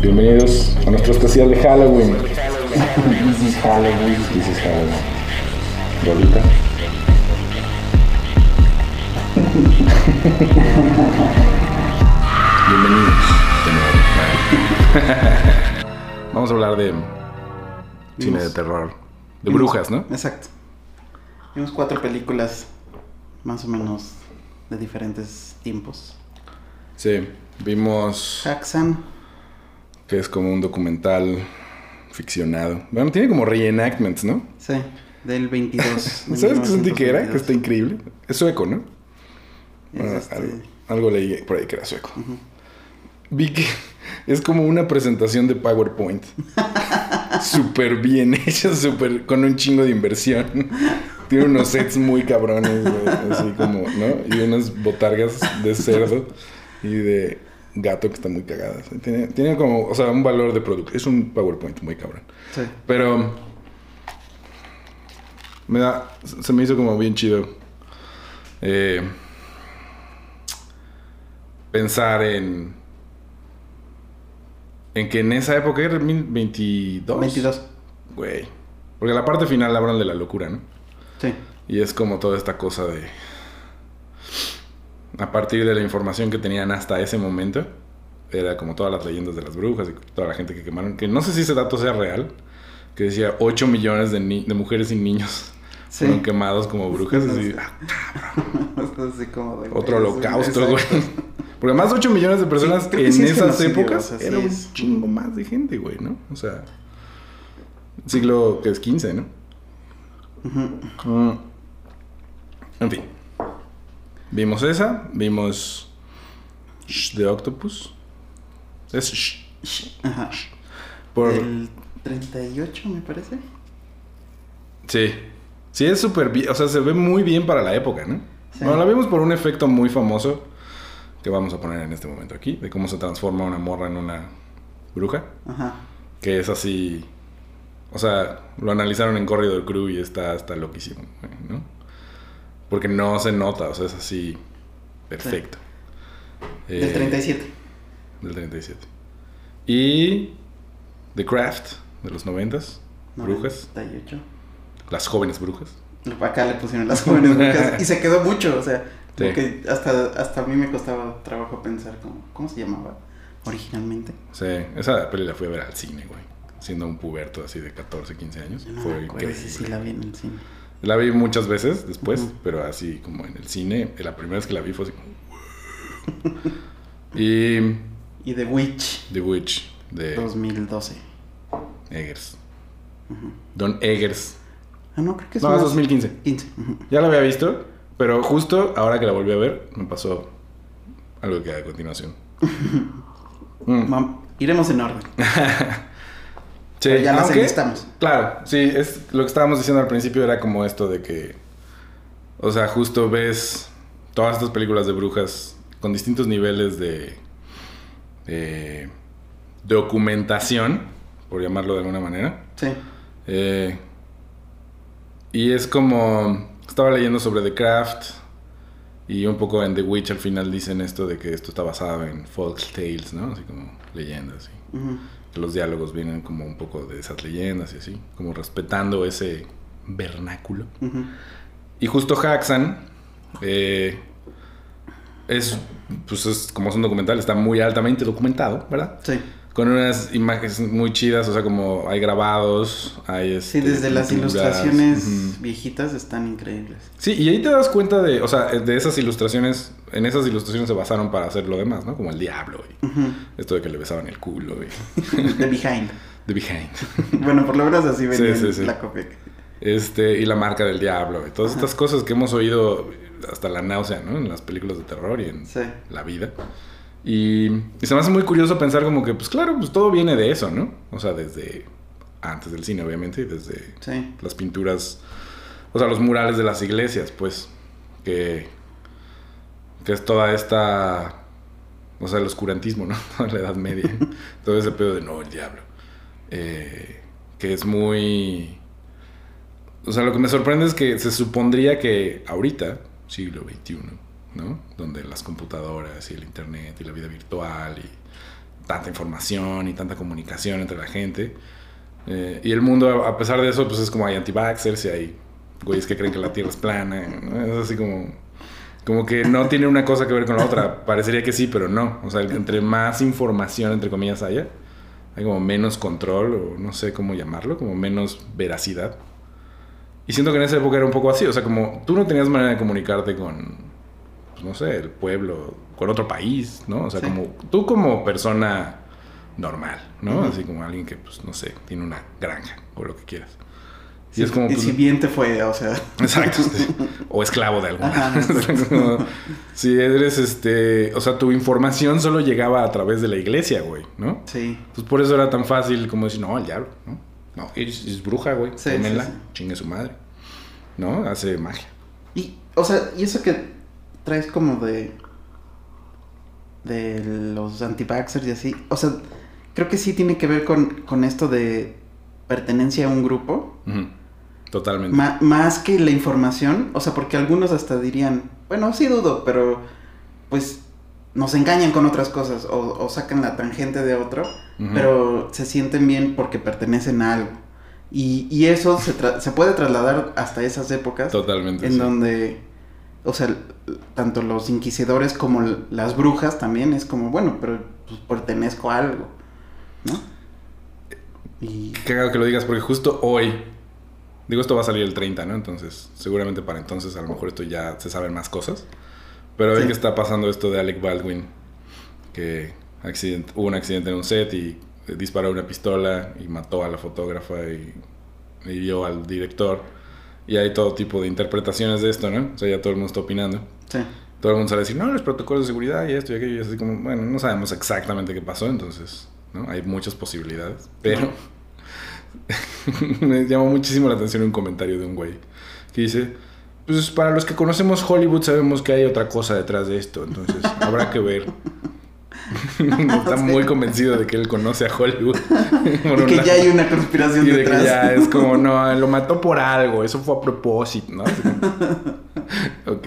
Bienvenidos a nuestro especial de Halloween. This is Halloween. This is Halloween. Rolita. Bienvenidos de nuevo. Vamos a hablar de cine de terror. De brujas, ¿no? Exacto. Vimos cuatro películas más o menos de diferentes tiempos. Sí. Vimos Haxan, que es como un documental ficcionado. Bueno, tiene como reenactments, ¿no? sí, del 22. de ¿Sabes qué sentí que era? Que 1922. está increíble. Es sueco, ¿no? Es Bueno, este- algo, algo leí por ahí que era sueco. Vi que es como una presentación de PowerPoint. súper bien hecha, súper con un chingo de inversión. Tiene unos sets muy cabrones, güey, así como, ¿no? Y unas botargas de cerdo y de gato que están muy cagadas. Tiene, tiene como, o sea, un valor de producto. Es un PowerPoint muy cabrón. sí. Pero me da, se me hizo como bien chido eh, pensar en en que en esa época era 2022. 22. Güey. Porque la parte final hablan de la locura, ¿no? Sí. Y es como toda esta cosa de a partir de la información que tenían hasta ese momento era como todas las leyendas de las brujas y toda la gente que quemaron, que no sé si ese dato sea real, que decía 8 millones de, ni- de mujeres y niños Sí. fueron quemados como brujas. Así, ah, Así como de- otro holocausto, güey. Porque más de 8 millones de personas Sí, en sí es esas épocas era un chingo más de gente, güey, ¿no? O sea, siglo que es 15, ¿no? Mm. En fin. Vimos esa, vimos Shh de Octopus. Es Shh. Ajá. Por... El 38, me parece. Sí. Sí, es súper bien. O sea, se ve muy bien para la época, ¿no? Sí. Bueno, la vimos por un efecto muy famoso que vamos a poner en este momento aquí, de cómo se transforma una morra en una bruja. Ajá. Que es así. O sea, lo analizaron en Corridor Crew y está, está loquísimo, ¿no? Porque no se nota, o sea, es así. Perfecto. Del Eh, 37. Del 37. Y. The Craft, de los 90s. Brujas. 98. Las jóvenes brujas. Acá le pusieron las jóvenes brujas y se quedó mucho, o sea, como Sí. que hasta, hasta a mí me costaba trabajo pensar cómo, cómo se llamaba originalmente. Sí, esa peli la fui a ver al cine, güey. Siendo un puberto así de 14, 15 años. No Fue me acuerdo increíble. si sí la vi en el cine. La vi muchas veces después, Ujú. pero así como en el cine. La primera vez que la vi fue así como. y. Y The Witch, The Witch de 2012. Eggers. Ujú. Don Eggers. Ah, no, creo que es No, es 2015. 15. ujú. Ya la había visto, pero justo ahora que la volví a ver, me pasó algo que a continuación. Mm. Iremos en orden. Sí, Pero ya las aunque- enlistamos. Claro, sí, es lo que estábamos diciendo al principio era como esto de que, o sea, justo ves todas estas películas de brujas con distintos niveles de, de documentación, por llamarlo de alguna manera. Sí. Eh, y es como, estaba leyendo sobre The Craft y un poco en The Witch al final dicen esto de que esto está basado en folk tales, ¿no? Así como leyendas. que los diálogos vienen como un poco de esas leyendas y así, como respetando ese vernáculo. Y justo Haxan eh, es, pues es, como es un documental, está muy altamente documentado, ¿verdad? Sí. Con unas imágenes muy chidas, o sea, como hay grabados, hay... Sí, este, desde las ilustraciones viejitas están increíbles. Sí, y ahí te das cuenta de, o sea, de esas ilustraciones, en esas ilustraciones se basaron para hacer lo demás, ¿no? Como el diablo y esto de que le besaban el culo y The Behind. The Behind. Bueno, por lo menos así venía sí, sí. la copia. Este, y la marca del diablo, y todas Ajá. estas cosas que hemos oído hasta la náusea, ¿no? En las películas de terror y en Sí. la vida. Y, y se me hace muy curioso pensar como que, pues claro, pues todo viene de eso, ¿no? O sea, desde antes del cine, obviamente, y desde Sí. las pinturas, o sea, los murales de las iglesias, pues, que, que es toda esta, o sea, el oscurantismo, ¿no? la Edad Media, todo ese pedo de no, el diablo. Eh, que es muy... O sea, lo que me sorprende es que se supondría que ahorita, siglo XXI, Donde las computadoras y el internet y la vida virtual y tanta información y tanta comunicación entre la gente. Eh, y el mundo, a pesar de eso, pues es como hay anti-vaxxers y hay güeyes que creen que la Tierra es plana. Es así como, como que no tiene una cosa que ver con la otra. Parecería que sí, pero no. O sea, entre más información, entre comillas, haya, hay como menos control, o no sé cómo llamarlo, como menos veracidad. Y siento que en esa época era un poco así. O sea, como tú no tenías manera de comunicarte con, no sé, el pueblo, con otro país, ¿no? O sea, Sí. como tú como persona normal, ¿no? Así como alguien que, pues, no sé, tiene una granja o lo que quieras. Sí, y es como, y pues, si bien te fue, o sea. Exacto. O esclavo de alguna. Como, si eres este. O sea, tu información solo llegaba a través de la iglesia, güey, ¿no? Sí. Pues por eso era tan fácil como decir, no, el diablo, ¿no? No, es, es bruja, güey. Sí, sí. chingue su madre. ¿No? Hace magia. Y, o sea, y eso que traes como de. de los anti-vaxxers y así. O sea, creo que sí tiene que ver con, con esto de pertenencia a un grupo. Totalmente. Ma- más que la información. O sea, porque algunos hasta dirían, bueno, sí dudo, pero pues nos engañan con otras cosas o, o sacan la tangente de otro, pero se sienten bien porque pertenecen a algo. Y, y eso se, tra- se puede trasladar hasta esas épocas Totalmente. en sí. donde, o sea, tanto los inquisidores como las brujas también es como, bueno, pero pues, pertenezco a algo, ¿no? Y Qué cagado que lo digas porque justo hoy. Digo, esto va a salir el 30, ¿no? Entonces, seguramente para entonces a lo mejor esto ya se saben más cosas. Pero hoy Sí. que está pasando esto de Alec Baldwin, que accident- hubo un accidente en un set y eh, disparó una pistola y mató a la fotógrafa y y hirió al director. Y hay todo tipo de interpretaciones de esto, ¿no? O sea, ya todo el mundo está opinando. sí, Todo el mundo sale a decir, no, los protocolos de seguridad y esto y aquello. Y es así como, bueno, no sabemos exactamente qué pasó, entonces, ¿no? Hay muchas posibilidades. Pero me llamó muchísimo la atención un comentario de un güey que dice, pues para los que conocemos Hollywood sabemos que hay otra cosa detrás de esto, entonces habrá que ver. Está muy convencido de que él conoce a Hollywood. Y que ya hay una conspiración Y de detrás. que ya es como, no, lo mató por algo, eso fue a propósito, ¿no? Ok.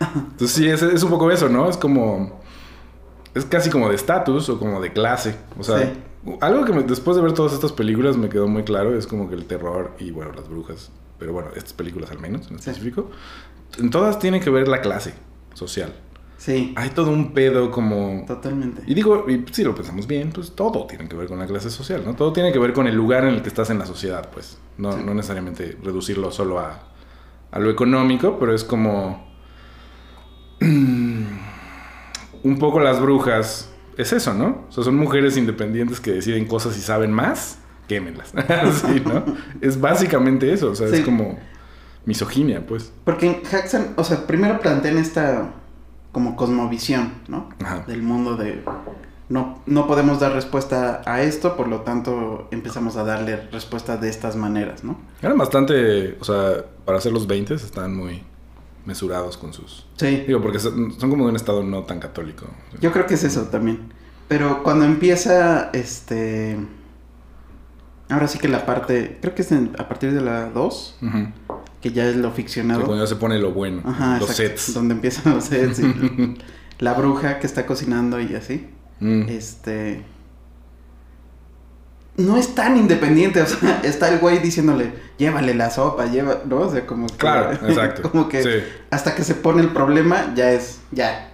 Entonces sí, es, es un poco eso, ¿no? Es como, es casi como de estatus o como de clase. O sea, Sí. algo que me- después de ver todas estas películas me quedó muy claro es como que el terror y, bueno, las brujas, pero bueno, estas películas al menos en Sí. específico, en todas tienen que ver la clase social. Sí, Hay todo un pedo como... totalmente. Y digo, y si lo pensamos bien, pues todo tiene que ver con la clase social, ¿no? Todo tiene que ver con el lugar en el que estás en la sociedad, pues. No, Sí. no necesariamente reducirlo solo a, a lo económico, pero es como... un poco las brujas. Es eso, ¿no? O sea, son mujeres independientes que deciden cosas y saben más, quémenlas. sí, ¿no? Es básicamente eso, o sea, es como misoginia, pues. Porque en Haxan, o sea, primero plantean esta como cosmovisión, ¿no? Ajá. Del mundo de no, no podemos dar respuesta a esto, por lo tanto empezamos a darle respuesta de estas maneras, ¿no? Eran bastante, o sea, para hacer los 20 estaban muy mesurados con sus... Sí. Digo, porque son, son como de un estado no tan católico. Yo creo que es eso también. Pero cuando empieza, este... Ahora sí que la parte, creo que es en- a partir de la 2, Ujú. Que ya es lo Sí, ficcionado. cuando ya se pone lo bueno, Ajá, los exacto, sets. Donde empiezan los sets y la bruja que está cocinando y así. Mm. Este. No es tan independiente, o sea, está el güey diciéndole, llévale la sopa, lleva, ¿no? O sea, como que. Claro, exacto. como que Sí. hasta que se pone el problema, ya es, ya.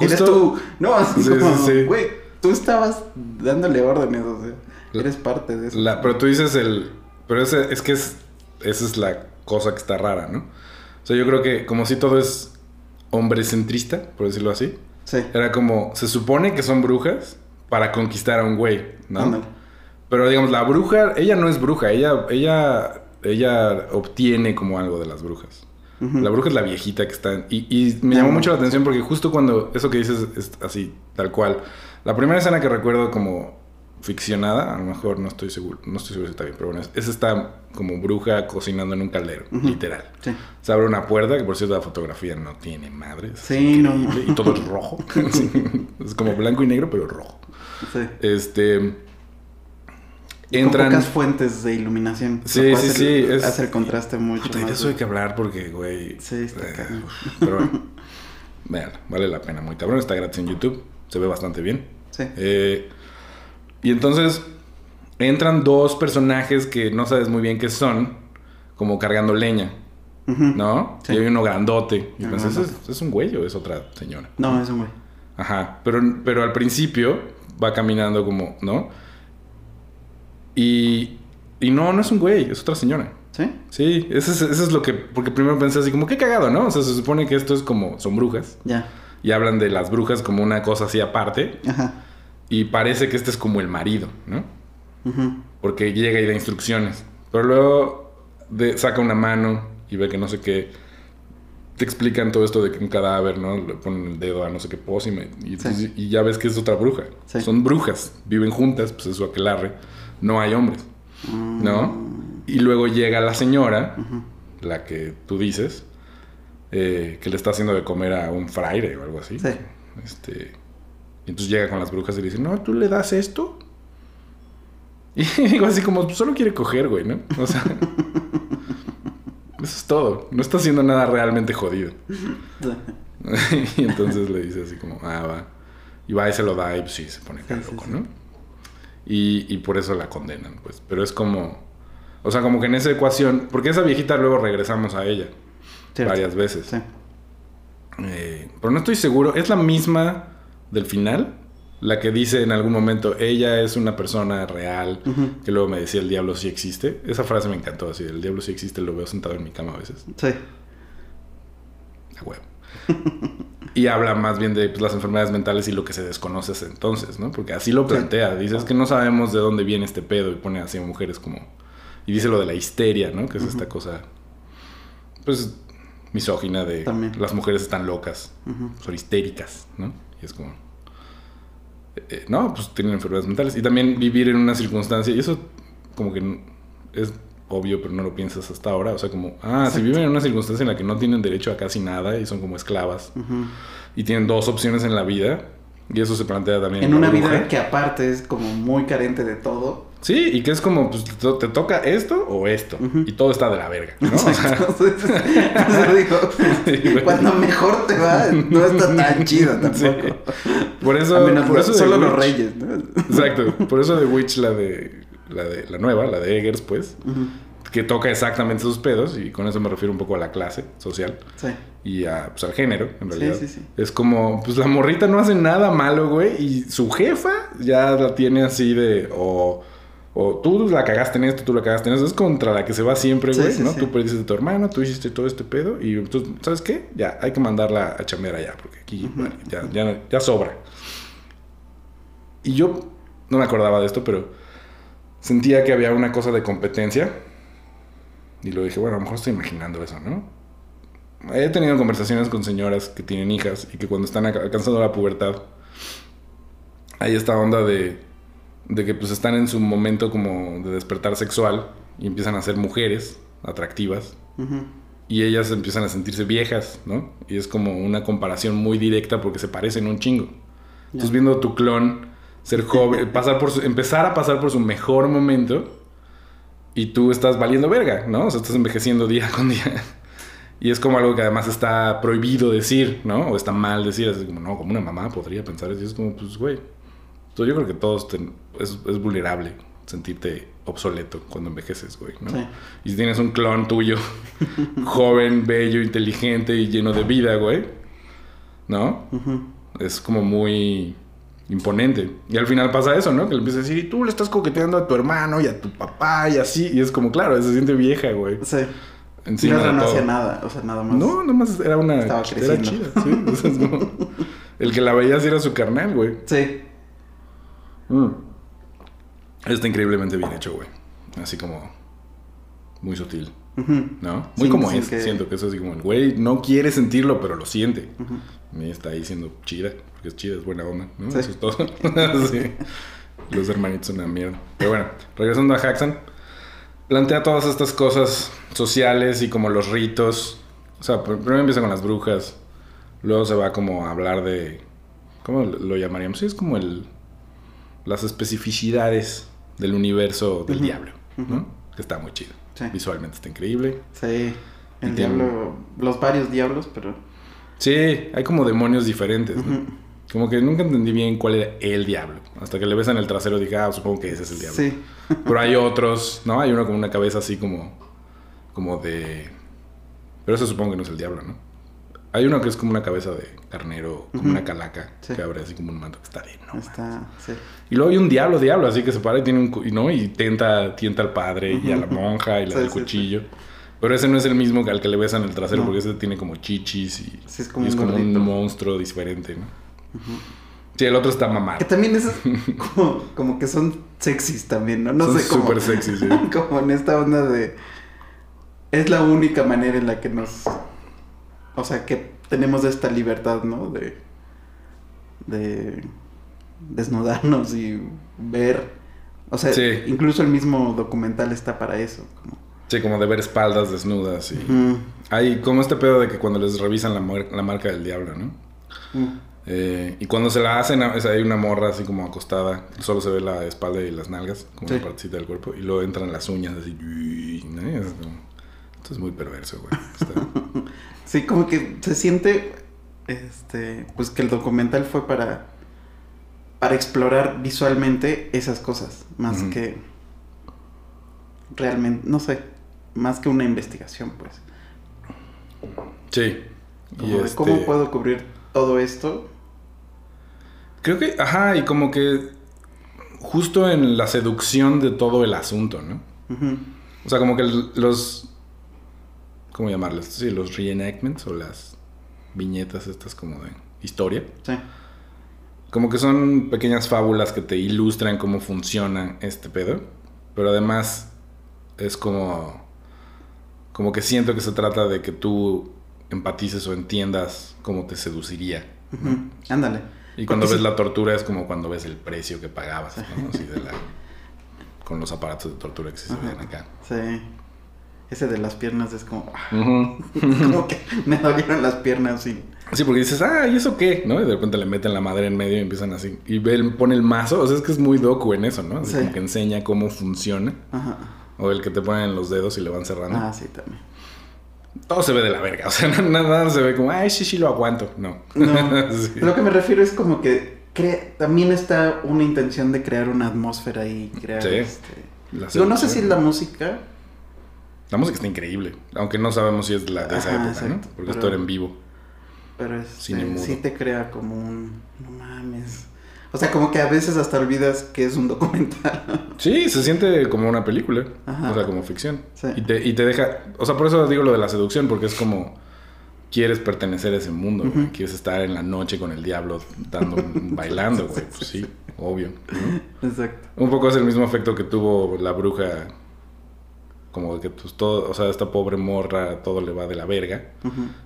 Eres Justo- tú, no, así Sí, como, sí, güey, tú estabas dándole órdenes, o sea, eres parte de eso. La- pero tú dices el... Pero ese, es que es, esa es la cosa que está rara, ¿no? O sea, yo creo que como si todo es hombrecentrista, por decirlo así. Sí, Era como, se supone que son brujas para conquistar a un güey, ¿no? Pero digamos, la bruja, ella no es bruja, ella, ella, ella obtiene como algo de las brujas. La bruja es la viejita que está... en- y, y me llamó mucho la atención porque justo cuando eso que dices es así, tal cual. La primera escena que recuerdo como ficcionada, a lo mejor no estoy seguro, no estoy seguro si está bien, pero bueno, es, es esta como bruja cocinando en un caldero, literal. Sí. Se abre una puerta, que por cierto la fotografía no tiene madre. es Sí, no. Y todo es rojo. Es como blanco y negro, pero rojo. Sí. Este... Entran... Con pocas fuentes de iluminación. Sí, sí, sí, es- Hace el contraste mucho Puta, más. de eso hay que hablar porque, güey... Sí, está eh. Pero bueno. Vean, vale la pena, muy cabrón. Está gratis en YouTube. Se ve bastante bien. Sí. Eh, y entonces entran dos personajes que no sabes muy bien qué son, como cargando leña. ¿no? Sí. Y hay uno grandote. Y pensé, ¿es, un güey o es otra señora? No, es un güey. Ajá, pero, pero al principio va caminando como, ¿no? Y, y no, no es un güey, es otra señora. ¿Sí? Sí, eso es, eso es lo que, porque primero pensé así como, qué cagado, ¿no? O sea, se supone que esto es como, son brujas. Ya. Y hablan de las brujas como una cosa así aparte. Ajá. Y parece que este es como el marido, ¿no? Porque llega y da instrucciones. Pero luego de- saca una mano y ve que no sé qué. Te explican todo esto de que un cadáver, ¿no? Le ponen el dedo a no sé qué pócima. Y, ya ves que es otra bruja. Sí. Son brujas. Viven juntas, pues eso aquelarre. No hay hombres, Mm. ¿no? Y luego llega la señora, la que tú dices, eh, que le está haciendo de comer a un fraile o algo así. Sí. Este, y entonces llega con las brujas y le dice, no, tú le das esto. Y digo así como, solo quiere coger, güey, ¿no? O sea, eso es todo. No está haciendo nada realmente jodido. y entonces le dice así como, ah, va. Y va y se lo da y pues sí, se pone acá Sí, sí, loco, sí. ¿no? Y, y por eso la condenan, pues. Pero es como, o sea, como que en esa ecuación, porque esa viejita luego regresamos a ella Cierto. varias veces. Sí. Eh, pero no estoy seguro. ¿Es la misma del final? La que dice en algún momento, ella es una persona real, que luego me decía, el diablo sí existe. Esa frase me encantó, así, el diablo sí existe, lo veo sentado en mi cama a veces. Sí. A huevo. y habla más bien de pues, las enfermedades mentales y lo que se desconoce hasta entonces, ¿no? Porque así lo plantea. Dice, es que no sabemos de dónde viene este pedo y pone así a mujeres como... Y dice lo de la histeria, ¿no? Que es esta cosa, pues, misógina de También. las mujeres están locas, Ujú. son histéricas, ¿no? Y es como... eh, no, pues tienen enfermedades mentales. Y también vivir en una circunstancia, y eso como que es obvio, pero no lo piensas hasta ahora. O sea, como, ah, si viven en una circunstancia en la que no tienen derecho a casi nada y son como esclavas y tienen dos opciones en la vida, y eso se plantea también En una vida que aparte es como muy carente de todo. Sí, y que es como, pues te, to- te toca esto o esto, y todo está de la verga, ¿no? O sea, Entonces, digo, Sí, cuando mejor te va, no está tan chido Sí. tampoco. Por eso, menos por eso solo los reyes, ¿no? Exacto, por eso de Witch, la de, la de la nueva, la de Eggers, pues, que toca exactamente esos pedos, y con eso me refiero un poco a la clase social Sí. y a, pues, al género, en Sí, realidad. sí, sí. Es como, pues la morrita no hace nada malo, güey, y su jefa ya la tiene así de, o, o tú la cagaste en esto, tú la cagaste en eso, es contra la que se va siempre, güey, sí, ¿no? sí. Tú perdiste a tu hermano, tú hiciste todo este pedo, y tú, ¿sabes qué? Ya, hay que mandarla a chambear allá, porque aquí, vale, ya, ya, ya sobra. Y yo no me acordaba de esto, pero sentía que había una cosa de competencia. Y lo dije, bueno, a lo mejor estoy imaginando eso, ¿no? He tenido conversaciones con señoras que tienen hijas y que cuando están alca- alcanzando la pubertad, hay esta onda de, de que pues están en su momento como de despertar sexual y empiezan a ser mujeres atractivas y ellas empiezan a sentirse viejas, ¿no? Y es como una comparación muy directa porque se parecen un chingo. Entonces viendo a tu clon ser joven, pasar por su- empezar a pasar por su mejor momento y tú estás valiendo verga, ¿no? O sea, estás envejeciendo día con día. Y es como algo que además está prohibido decir, ¿no? O está mal decir, es como, no, como una mamá podría pensar eso. Es como, pues, güey. Entonces yo creo que todos ten- es, es vulnerable sentirte obsoleto cuando envejeces, güey, ¿no? Sí. Y si tienes un clon tuyo, joven, bello, inteligente y lleno de vida, güey, ¿no? Ujú. Es como muy imponente. Y al final pasa eso, ¿no? Que le empiezas a decir, y tú le estás coqueteando a tu hermano y a tu papá y así. Y es como, claro, se siente vieja, güey. Sí. Encima no, no hacía nada, o sea, nada más. No, nomás era una... Estaba Era creciendo. chida, sí. O sea, es como- el que la veía era su carnal, güey. Sí. Mm. Está increíblemente bien hecho, güey. Así como... Muy sutil. ¿no? Muy Sin- como sin es. que- Siento que eso es así como el güey no quiere sentirlo, pero lo siente. Ujú. Y está ahí siendo chida, porque es chida, es buena onda, ¿no? Sí. Eso es todo. Sí. Los hermanitos son una mierda. Pero bueno, regresando a Haxan, plantea todas estas cosas sociales y como los ritos. O sea, pr- primero empieza con las brujas, luego se va como a hablar de. ¿Cómo lo llamaríamos? Sí, es como el. Las especificidades del universo del diablo, ¿no? Que está muy chido. Sí. Visualmente está increíble. Sí. Y El tiene- diablo. Los varios diablos, pero. Sí, hay como demonios diferentes, ¿no? Como que nunca entendí bien cuál era el diablo. Hasta que le besan el trasero dije, ah, supongo que ese es el diablo. Sí. Pero hay otros, ¿no? Hay uno con una cabeza así como. como de. Pero eso supongo que no es el diablo, ¿no? Hay uno que es como una cabeza de carnero, como una calaca, Sí. que abre así como un manto que está de no. mames". Está, sí. Y luego hay un diablo, diablo, así que se para y tiene un. ¿no? Y tenta, tienta al padre y a la monja y del sí, sí. cuchillo. Pero ese no es el mismo que al que le besan el trasero, No. porque ese tiene como chichis y, es como y es un como un gordito. monstruo diferente, ¿no? Sí, el otro está mamado. Que también es como, como que son sexys también, ¿no? No Son sé cómo. súper sexys, sí. como en esta onda de. Es la única manera en la que nos. O sea, que tenemos esta libertad, ¿no? De. De. Desnudarnos y ver. O sea, Sí. incluso el mismo documental está para eso. Como, Sí, como de ver espaldas desnudas y... Ujú. Hay como este pedo de que cuando les revisan la, la marca del diablo, ¿no? Mm. Eh, y cuando se la hacen, es- hay una morra así como acostada, solo se ve la espalda y las nalgas, como Sí. una partecita del cuerpo, y luego entran las uñas así, ¿no? Y es como- esto es muy perverso, güey. Está- Sí, como que se siente. Este. Pues que el documental fue para. Para explorar visualmente esas cosas. Más que. Realmente. No sé. Más que una investigación, pues. Sí. Como Y de este- cómo puedo cubrir todo esto. Creo que, ajá, y como que justo en la seducción de todo el asunto, ¿no? O sea, como que los. ¿Cómo llamarles? Sí, los reenactments o las viñetas estas como de historia. Sí. Como que son pequeñas fábulas que te ilustran cómo funciona este pedo. Pero además es como. Como que siento que se trata de que tú empatices o entiendas cómo te seduciría. Ujú. Ándale. Y cuando Porque ves sí- la tortura es como cuando ves el precio que pagabas, ¿no? Así de la. Con los aparatos de tortura que se Ajá. ven acá. Sí. Ese de las piernas es como. ah, como que me dolieron las piernas y. Sí, porque dices, ah, ¿y eso qué? ¿No? Y de repente le meten la madre en medio y empiezan así. Y el- pone el mazo. O sea, es que es muy docu en eso, ¿no? Así Sí. como que enseña cómo funciona. Ajá. O el que te ponen en los dedos y le van cerrando. Ah, sí, también. Todo se ve de la verga. O sea, nada, nada se ve como, ay, sí, sí, lo aguanto. No. No. Sí. Lo que me refiero es como que cre- también está una intención de crear una atmósfera y crear Sí. este. Digo, no sé si es la música. La música está increíble. Aunque no sabemos si es la de esa Ajá, época, exacto. ¿no? Porque esto era en vivo. Pero es, Cine mudo. sí te crea como un. No mames. O sea, como que a veces hasta olvidas que es un documental. Sí, se siente como una película. Ajá. O sea, como ficción. Sí. Y, te, y te deja. O sea, por eso digo lo de la seducción, porque es como. Quieres pertenecer a ese mundo, güey. Ujú. Quieres estar en la noche con el diablo dando, bailando, güey. Pues sí, obvio. ¿no? Exacto. Un poco es el mismo efecto que tuvo la bruja. Como que pues todo, o sea, esta pobre morra, todo le va de la verga.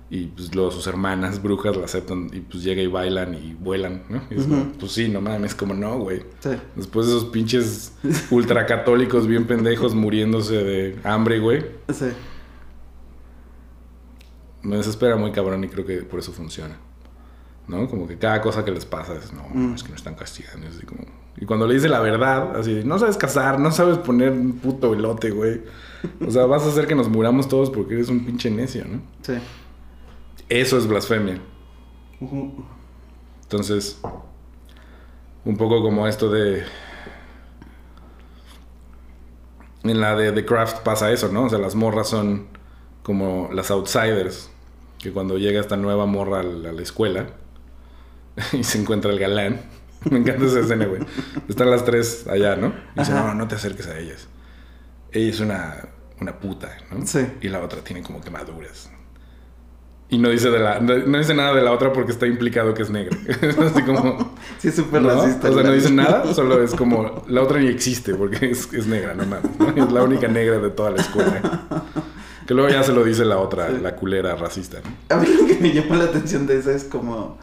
Y pues luego sus hermanas brujas la aceptan y pues llega y bailan y vuelan, ¿no? Y es como, pues sí, no mames, como no, güey. Sí. Después de esos pinches ultracatólicos bien pendejos muriéndose de hambre, güey. Sí. Me desespera muy cabrón y creo que por eso funciona. ¿No? Como que cada cosa que les pasa es, no, Mm. es que me están castigando. Es así como... Y cuando le dice la verdad, así, no sabes cazar, no sabes poner un puto elote, güey. O sea, vas a hacer que nos muramos todos porque eres un pinche necio, ¿no? Sí. Eso es blasfemia. Entonces, un poco como esto de... En la de The Craft pasa eso, ¿no? O sea, las morras son como las outsiders. Que cuando llega esta nueva morra a la, a la escuela y se encuentra el galán. Me encanta esa escena, güey. Están las tres allá, ¿no? Y dice, Ajá. no, no te acerques a ellas. Ella es una, una puta, ¿no? Sí. Y la otra tiene como quemaduras. Y no dice, de la, no, dice nada de la otra porque está implicado que es negra. Así como... Sí, es súper ¿no? racista. O sea, no dice nada, solo es como... La otra ni existe porque es, es negra, no mames. ¿no? Es la única negra de toda la escuela. Que luego ya se lo dice la otra, Sí. la culera racista, ¿no? A mí lo que me llamó la atención de eso es como.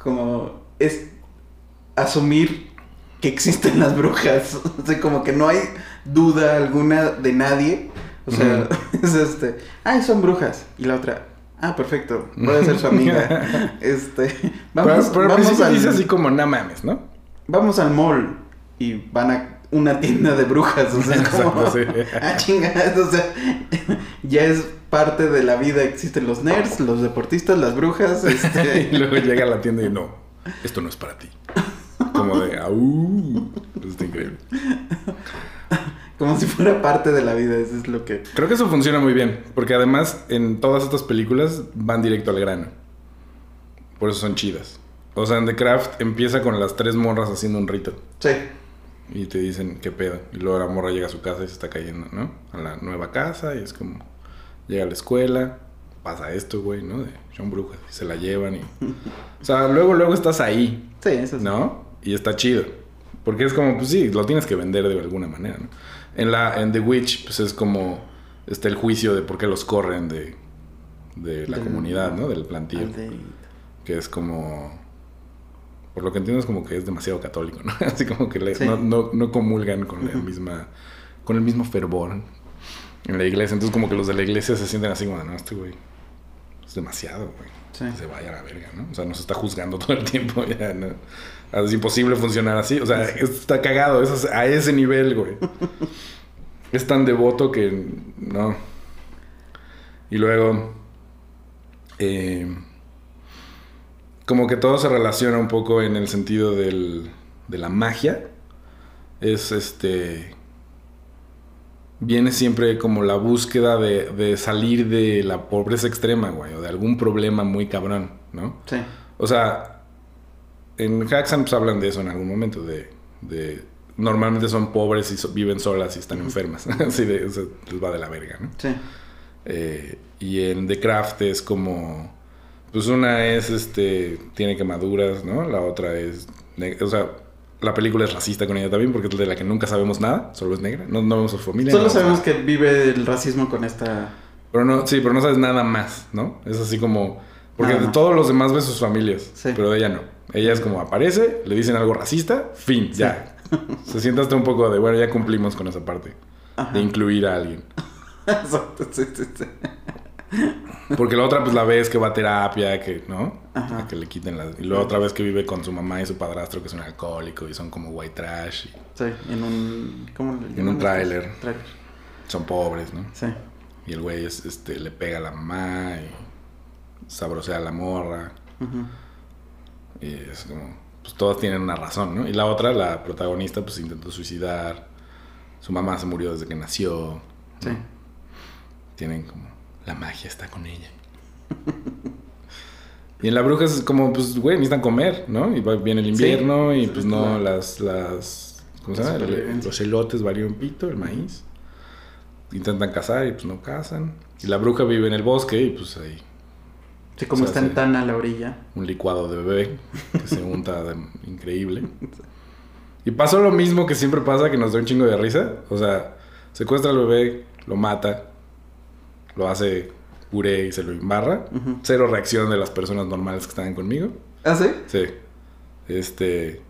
Como. Es asumir que existen las brujas. O sea, como que no hay duda alguna de nadie. O sea, es este. Ay, son brujas. Y la otra. Ah, perfecto. Puede ser su amiga. este. Vamos, pero pero vamos, al, dice así como, no mames, ¿no? vamos al mall. Y van a. una tienda de brujas. O sea, es como. Exacto, sí. Ah, chingada. O sea, ya es parte de la vida. Existen los nerds, los deportistas, las brujas. Este. y luego llega a la tienda y no, esto no es para ti. Como de, ¡au! Está increíble. Como si fuera parte de la vida. Eso es lo que. Creo que eso funciona muy bien, porque además en todas estas películas van directo al grano. Por eso son chidas. O sea, en The Craft empieza con las tres morras haciendo un rito. Sí. Y te dicen, ¿qué pedo? Y luego la morra llega a su casa y se está cayendo, ¿no? A la nueva casa y es como... Llega a la escuela, pasa esto, güey, ¿no? De son brujas y se la llevan y... O sea, luego, luego estás ahí, Sí, eso sí. ¿no? Y está chido. Porque es como, pues sí, lo tienes que vender de alguna manera, ¿no? En, la, en The Witch, pues es como... Está el juicio de por qué los corren de, de la Del- comunidad, ¿no? Del plantillo. De- Que es como... Por lo que entiendo es como que es demasiado católico, ¿no? Así como que le- Sí. no, no, no comulgan con la misma... Con el mismo fervor en la iglesia. Entonces como que los de la iglesia se sienten así como, no, este güey es demasiado, güey. Sí. Que se vaya a la verga, ¿no? O sea, nos está juzgando todo el tiempo. Ya, ¿no? Es imposible funcionar así. O sea, está cagado. eso es a ese nivel, güey. Es tan devoto que no. Y luego... eh, como que todo se relaciona un poco en el sentido del, de la magia. Es este. Viene siempre como la búsqueda de, de salir de la pobreza extrema, güey, o de algún problema muy cabrón, ¿no? Sí. O sea, en Haxan pues hablan de eso en algún momento, de, de normalmente son pobres y so- viven solas y están enfermas, así de, o sea, les va de la verga, ¿no? Sí. Eh, y en The Craft es como, pues una es, este, tiene quemaduras, ¿no? La otra es, o sea, la película es racista con ella también porque es de la que nunca sabemos nada, solo es negra, no, no vemos su familia. Solo no sabemos nada. que vive el racismo con esta. Pero no, sí, pero no sabes nada más, ¿no? Es así como, porque de todos los demás ves sus familias, Sí. pero de ella no. Ella es como aparece, le dicen algo racista, fin, ya. Se siente hasta un poco de, bueno, ya cumplimos con esa parte, Ajá. de incluir a alguien. Exacto, sí, sí, sí. Porque la otra, pues la ves que va a terapia, que, ¿no? Ajá. A que le quiten la... Y luego otra vez que vive con su mamá y su padrastro, que es un alcohólico y son como white trash y Sí, en un. ¿Cómo le En llaman un estos? tráiler. Son pobres, ¿no? Sí. Y el güey es, este, le pega a la mamá y sabrosea a la morra. Ujú. Y es como, pues todas tienen una razón, ¿no? Y la otra, la protagonista, pues intentó suicidar. Su mamá se murió desde que nació. Sí. Tienen como, la magia está con ella. y en la bruja es como, pues, güey, necesitan comer, ¿no? Y viene el Sí. invierno y pues es no, la- las, las, ¿cómo se la llama? Los elotes valieron pito, el maíz. Intentan cazar y pues no cazan. Y la bruja vive en el bosque y pues ahí Sí, como O sea, están tan a la orilla. un licuado de bebé que se unta de- increíble. Y pasó lo mismo que siempre pasa, que nos da un chingo de risa. O sea, secuestra al bebé, lo mata, lo hace puré y se lo embarra. Cero reacción de las personas normales que estaban conmigo. ¿Ah, sí? Sí. Este.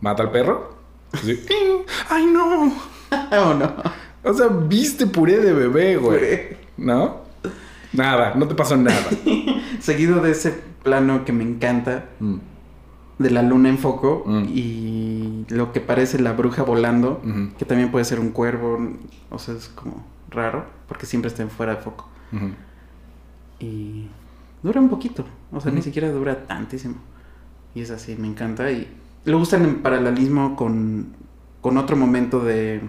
Mata al perro. Así, ¡Ay, no! ¿O no? O sea, viste puré de bebé, güey. Puré. ¿No? Nada, no te pasó nada. Seguido de ese plano que me encanta, Mm, de la luna en foco Mm. y lo que parece la bruja volando, que también puede ser un cuervo, o sea, es como raro, porque siempre está en fuera de foco. Y dura un poquito, o sea, ni siquiera dura tantísimo. Y es así, me encanta. Y lo gustan en paralelismo con, con otro momento de,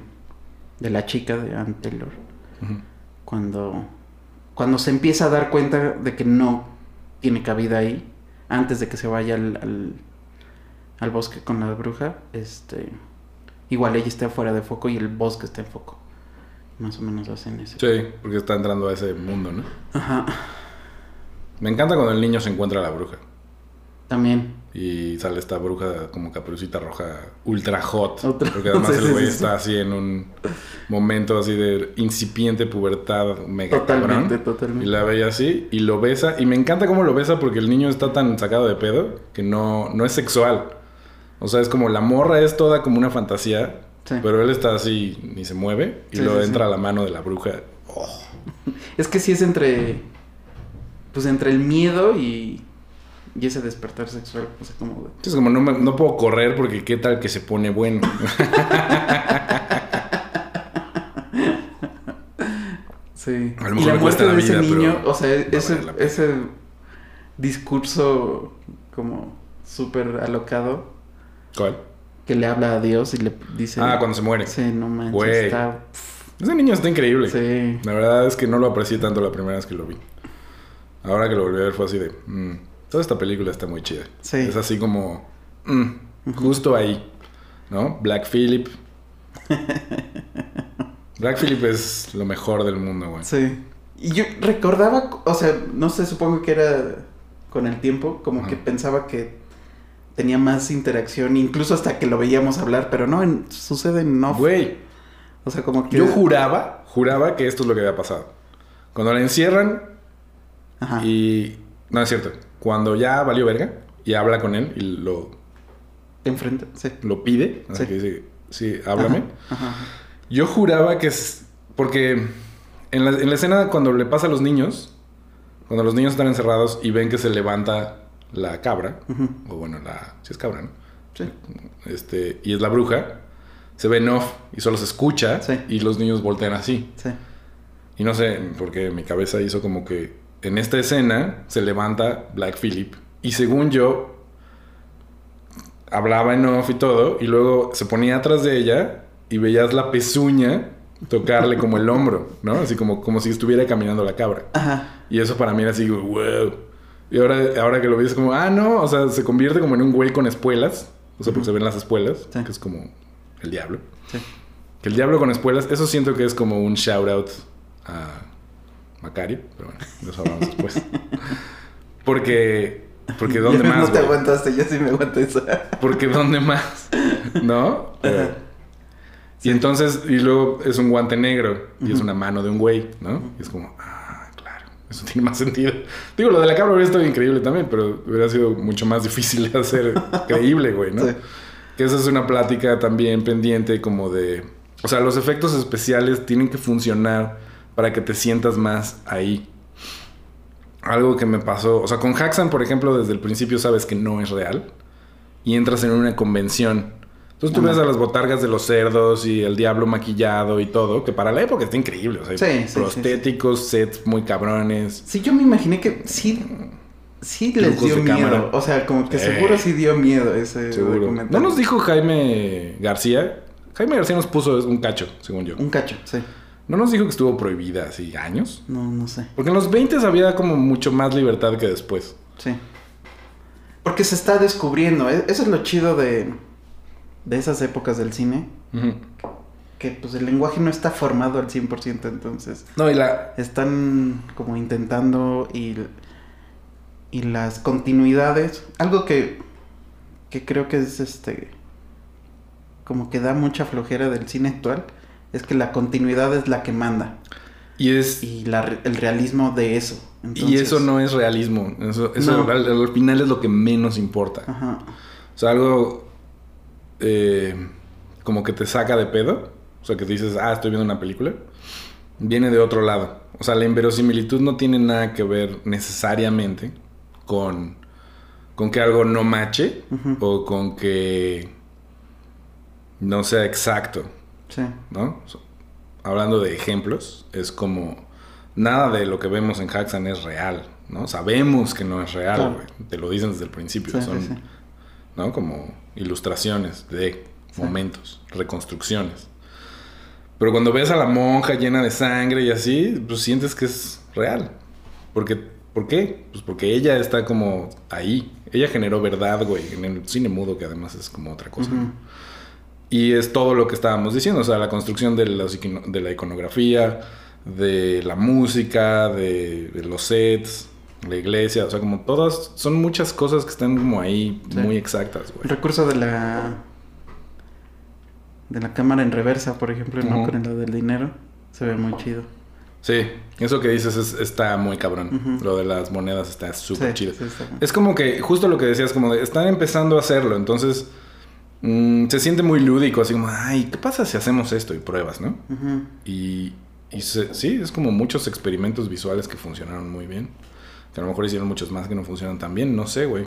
de la chica de Ann Taylor, cuando, cuando se empieza a dar cuenta de que no tiene cabida ahí, antes de que se vaya al, al, al bosque con la bruja, este, igual ella está fuera de foco y el bosque está en foco. Más o menos hacen eso. Sí, porque está entrando a ese mundo, ¿no? Ajá, Me encanta cuando el niño se encuentra a la bruja. también. Y sale esta bruja como caperucita roja ultra hot. Ultra- Porque además sí, el güey sí, sí. está así en un momento así de incipiente pubertad mega Totalmente, cabrón. totalmente. Y la ve así y lo besa. Y me encanta cómo lo besa porque el niño está tan sacado de pedo que no, no es sexual. O sea, es como la morra es toda como una fantasía. Sí. Pero él está así, ni se mueve. Y Sí, luego sí, entra a la mano de la bruja. Oh, Es que sí es entre. Pues entre el miedo y. y ese despertar sexual, o sea, como... Es como no, me- no puedo correr porque qué tal que se pone bueno. Sí. A lo y la muerte de ese vida, niño, o sea, ese, ese discurso como súper alocado ¿Cuál? Que le habla a Dios y le dice... Ah, cuando se muere. Sí, no manches, Güey. está... Ese niño está increíble. Sí. La verdad es que no lo aprecié tanto la primera vez que lo vi. Ahora que lo volví a ver fue así de... mm, toda esta película está muy chida. Sí. Es así como... mm, justo ahí. ¿No? Black Phillip. Black Phillip es lo mejor del mundo, güey. Sí. Y yo recordaba, o sea, no sé, supongo que era con el tiempo, como Ajá. que pensaba que tenía más interacción, incluso hasta que lo veíamos hablar, pero no, en- sucede en off. Güey, O sea, como que... yo juraba, juraba que esto es lo que había pasado. Cuando la encierran Ajá. y... No, es cierto. Cuando ya valió verga y habla con él y lo, Enfrente, sí. lo pide, así Sí. que dice, sí, háblame. Ajá, ajá. Yo juraba que es. Porque en la, en la escena, cuando le pasa a los niños, cuando los niños están encerrados y ven que se levanta la cabra, o bueno, la. Si es cabra, ¿no? Sí. Este, y es la bruja, se ve en off y solo se escucha Sí. y los niños voltean así. Sí. Y no sé, porque mi cabeza hizo como que en esta escena se levanta Black Phillip y según yo hablaba en off y todo y luego se ponía atrás de ella y veías la pezuña tocarle como el hombro, ¿no? Así como, como si estuviera caminando la cabra. Ajá. Y eso para mí era así, wow. Y ahora, ahora que lo ves es como, ah, no, o sea, se convierte como en un güey con espuelas, o sea, porque se ven las espuelas, Sí. que es como el diablo. Sí. Que el diablo con espuelas, eso siento que es como un shout out a Macario, pero bueno, de eso hablamos después. Porque, porque ¿dónde más? No te aguantaste, yo sí me aguanté eso. Porque ¿dónde más? ¿No? Y entonces, y luego es un guante negro y es una mano de un güey, ¿no? Y es como, ah, eso tiene más sentido. Digo, lo de la cabra hubiera estado increíble también, pero hubiera sido mucho más difícil de hacer creíble, güey, ¿no? Sí. Que esa es una plática también pendiente como de... O sea, los efectos especiales tienen que funcionar para que te sientas más ahí. Algo que me pasó... O sea, con Haxan, por ejemplo, desde el principio sabes que no es real. Y entras en una convención. Entonces tú Ajá. ves a las botargas de los cerdos y el diablo maquillado y todo, que para la época está increíble. O sea, Sí, sí, sí, prostéticos, sets muy cabrones. Sí, yo me imaginé que sí, sí les dio miedo. cámara. O sea, como que seguro sí dio miedo ese Seguro. documental. ¿No nos dijo Jaime García? Jaime García nos puso un cacho, según yo. Un cacho, sí. ¿No nos dijo que estuvo prohibida así años? No, no sé. Porque en los 20 había como mucho más libertad que después. Sí. Porque se está descubriendo. e- Eso es lo chido de, de esas épocas del cine. Que pues el lenguaje no está formado al 100%. Entonces No, y la... están como intentando y, y las continuidades. Algo que, que creo que es este... Como que da mucha flojera del cine actual. Es que la continuidad es la que manda. Y es... Y la el realismo de eso. y eso no es realismo. Eso, eso No. al, al final es lo que menos importa. Ajá. O sea, algo... eh, como que te saca de pedo. O sea, que dices, ah, estoy viendo una película. Viene de otro lado. O sea, la inverosimilitud no tiene nada que ver necesariamente con... Con que algo no mache. O con que... No sea exacto. Sí. ¿no? So- Hablando de ejemplos, es como nada de lo que vemos en Haxan es real, ¿no? Sabemos que no es real, Claro. Te lo dicen desde el principio, Sí, son, sí, sí. ¿no? Como ilustraciones de Sí. momentos, reconstrucciones. Pero cuando ves a la monja llena de sangre y así, pues sientes que es real. Porque, ¿Por qué? Pues porque ella está como ahí. Ella generó verdad, güey, en el cine mudo, que además es como otra cosa. Y es todo lo que estábamos diciendo, o sea, la construcción de, la iconografía, de la música, de, de los sets, la iglesia, o sea, como todas, son muchas cosas que están como ahí Sí. muy exactas, El güey. recurso de la de la cámara en reversa, por ejemplo, no con lo del dinero, se ve muy chido. Sí, eso que dices es- está muy cabrón. Lo de las monedas está súper Sí, chido. sí, está bien. Es como que, justo lo que decías, como de, están empezando a hacerlo, entonces mm, se siente muy lúdico, así como, ay, ¿qué pasa si hacemos esto? Y pruebas, ¿no? Y, y se- sí, es como muchos experimentos visuales que funcionaron muy bien. Que a lo mejor hicieron muchos más que no funcionan tan bien, no sé, güey.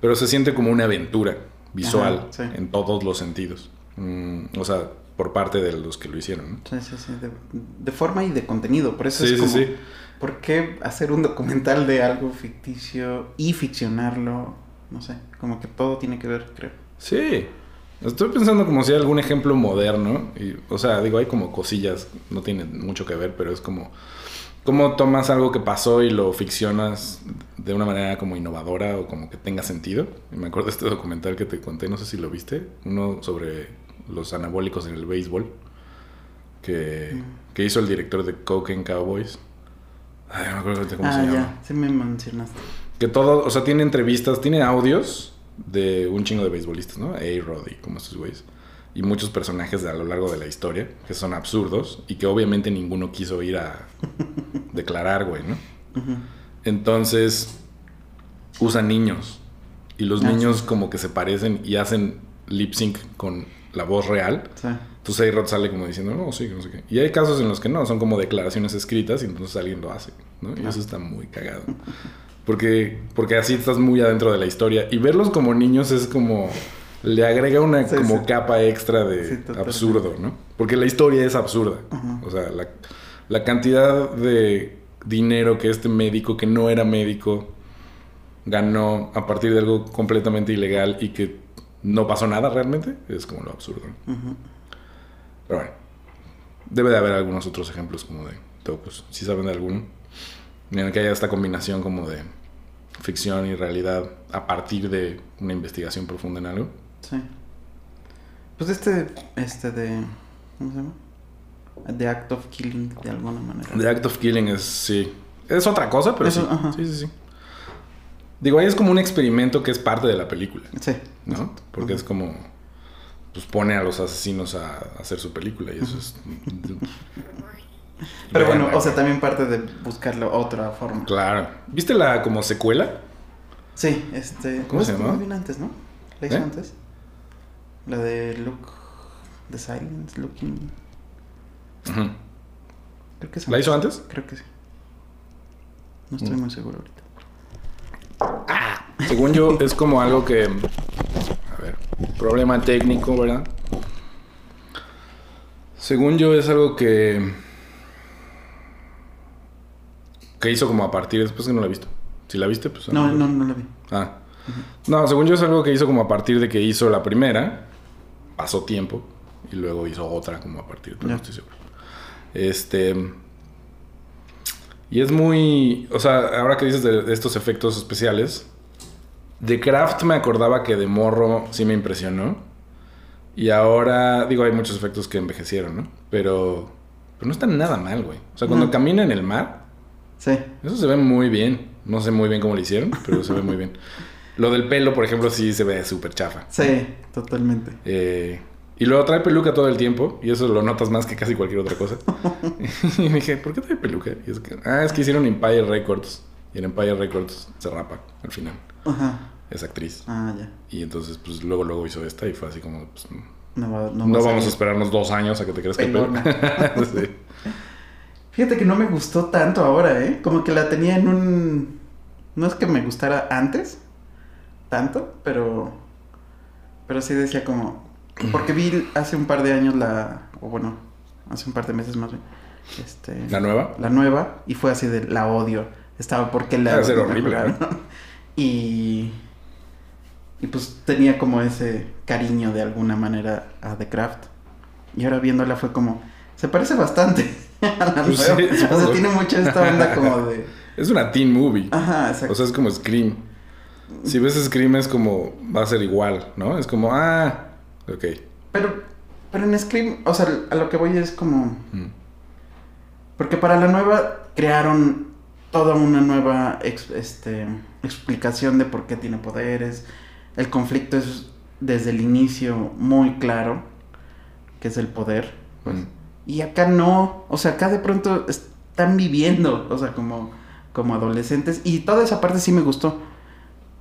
Pero se siente como una aventura visual Ajá, sí. en todos los sentidos. Mm, o sea, por parte de los que lo hicieron, ¿no? Sí, sí, sí. De, de forma y de contenido. Por eso Sí, es sí, como. sí. ¿Por qué hacer un documental de algo ficticio y ficcionarlo? No sé. Como que todo tiene que ver, creo. Sí. Estoy pensando como si hay algún ejemplo moderno. Y, o sea, digo, hay como cosillas, no tienen mucho que ver, pero es como... ¿Cómo tomas algo que pasó y lo ficcionas de una manera como innovadora o como que tenga sentido? Me acuerdo de este documental que te conté, no sé si lo viste, uno sobre los anabólicos en el béisbol, que, Mm. que hizo el director de Cocaine Cowboys. Ay, no me acuerdo cómo ah, se llama. ya. Sí me mencionaste. Que todo, o sea, tiene entrevistas, tiene audios de un chingo de beisbolistas, ¿no? A-Rod y como estos güeyes. Y muchos personajes a lo largo de la historia que son absurdos y que obviamente ninguno quiso ir a declarar, güey, ¿no? Entonces, usan niños. Y los Ah, niños sí. como que se parecen y hacen lip sync con la voz real. Sí. Entonces A-Rod sale como diciendo, no, sí, no sé qué. Y hay casos en los que no, son como declaraciones escritas y entonces alguien lo hace, ¿no? Y Ah. eso está muy cagado. Porque, porque así estás muy adentro de la historia. Y verlos como niños es como... Le agrega una Sí, como sí. capa extra de absurdo, ¿no? Porque la historia es absurda. O sea, la, la cantidad de dinero que este médico, que no era médico, ganó a partir de algo completamente ilegal y que no pasó nada realmente, es como lo absurdo. Pero bueno, debe de haber algunos otros ejemplos como de Topos. Si saben de alguno, en el que haya esta combinación como de ficción y realidad a partir de una investigación profunda en algo. Sí. Pues este, este de, ¿cómo se llama? The Act of Killing, de alguna manera. The Act of Killing es, sí, es otra cosa, pero Eso, sí. ajá. Sí, sí, sí. Digo, ahí es como un experimento que es parte de la película, Sí. ¿no? Porque es como, pues pone a los asesinos a, hacer su película y eso es... Pero bueno, o sea, también parte de buscarle otra forma. Claro. ¿Viste la como secuela? Sí, este... ¿Cómo se llama? antes, ¿no? ¿La hizo ¿Eh? antes? La de Look... The Silence, Looking... Ujú. Creo que es ¿La hizo antes? Creo que sí. No estoy Mm. muy seguro ahorita. Según yo, es como algo que. A ver, problema técnico, ¿verdad? Según yo, es algo que. que hizo como a partir. Después que no la he visto. Si la viste, pues. No, no, no la vi. Ah. No, según yo, es algo que hizo como a partir de que hizo la primera. Pasó tiempo. Y luego hizo otra como a partir. Ya. no estoy seguro. Este. Y es muy. O sea, ahora que dices de, de estos efectos especiales. De Craft me acordaba que de morro sí me impresionó. Y ahora, digo, hay muchos efectos que envejecieron, ¿no? Pero. Pero no están nada mal, güey. O sea, cuando No. camina en el mar, Sí. eso se ve muy bien. No sé muy bien cómo lo hicieron, pero se ve muy bien. Lo del pelo, por ejemplo, sí se ve súper chafa. Sí, totalmente. Eh, y luego trae peluca todo el tiempo, y eso lo notas más que casi cualquier otra cosa. y me dije, ¿por qué trae peluca? Y es que, ah, es que hicieron Empire Records. Y en Empire Records se rapa al final. Ajá. Es actriz. Ah, ya. Y entonces, pues luego, luego hizo esta y fue así como, pues, no, No, va- no, va vamos a esperarnos dos años a que te crezca el pelo. Sí. Fíjate que no me gustó tanto ahora, ¿eh? Como que la tenía en un... No es que me gustara antes, tanto, pero... Pero sí decía como... Porque vi hace un par de años la... O bueno, hace un par de meses más bien. Este, ¿La nueva? la nueva y fue así de la odio. Estaba porque la... Debe ser horrible, mejoraron. Y... Y pues tenía como ese cariño de alguna manera a The Craft. Y ahora viéndola fue como... Se parece bastante a la Pues nueva. sí, o sea, tiene mucha esta onda como de... Es una teen movie. Ajá, exacto. O sea, es como Scream. Si ves Scream es como, va a ser igual, ¿no? Es como, ah, ok. pero, pero en Scream, o sea, a lo que voy es como... Mm. Porque para la nueva crearon toda una nueva ex- este, explicación de por qué tiene poderes. El conflicto es desde el inicio muy claro, que es el poder. pues. Mm. Y acá no, o sea, acá de pronto están viviendo, o sea, como, como adolescentes. Y toda esa parte sí me gustó.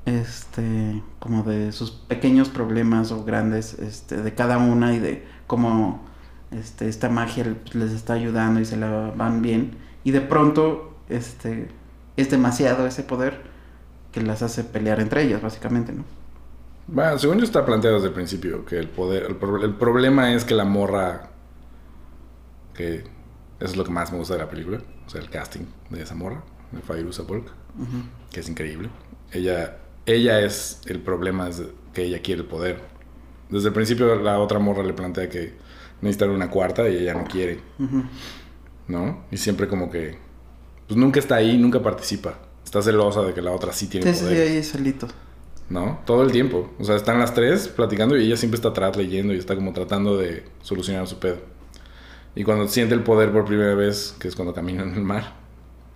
Este, como de sus pequeños problemas o grandes, este, de cada una y de cómo este, esta magia les está ayudando y se la van bien. Y de pronto, este, es demasiado ese poder que las hace pelear entre ellas, básicamente, ¿no? Bueno, según yo está planteado desde el principio que el poder, el, pro- el problema es que la morra, que eso es lo que más me gusta de la película, o sea, el casting de esa morra, de Fairuza Balk, Ujú. que es increíble. Ella, ella es el problema, es que ella quiere el poder. Desde el principio la otra morra le plantea que necesitan una cuarta y ella no quiere. ¿no? Y siempre como que, pues nunca está ahí, nunca participa. Está celosa de que la otra sí tiene sí, poder. sí, ahí solito. ¿no? Todo el tiempo. O sea, están las tres platicando y ella siempre está atrás leyendo y está como tratando de solucionar su pedo. Y cuando siente el poder por primera vez, que es cuando camina en el mar,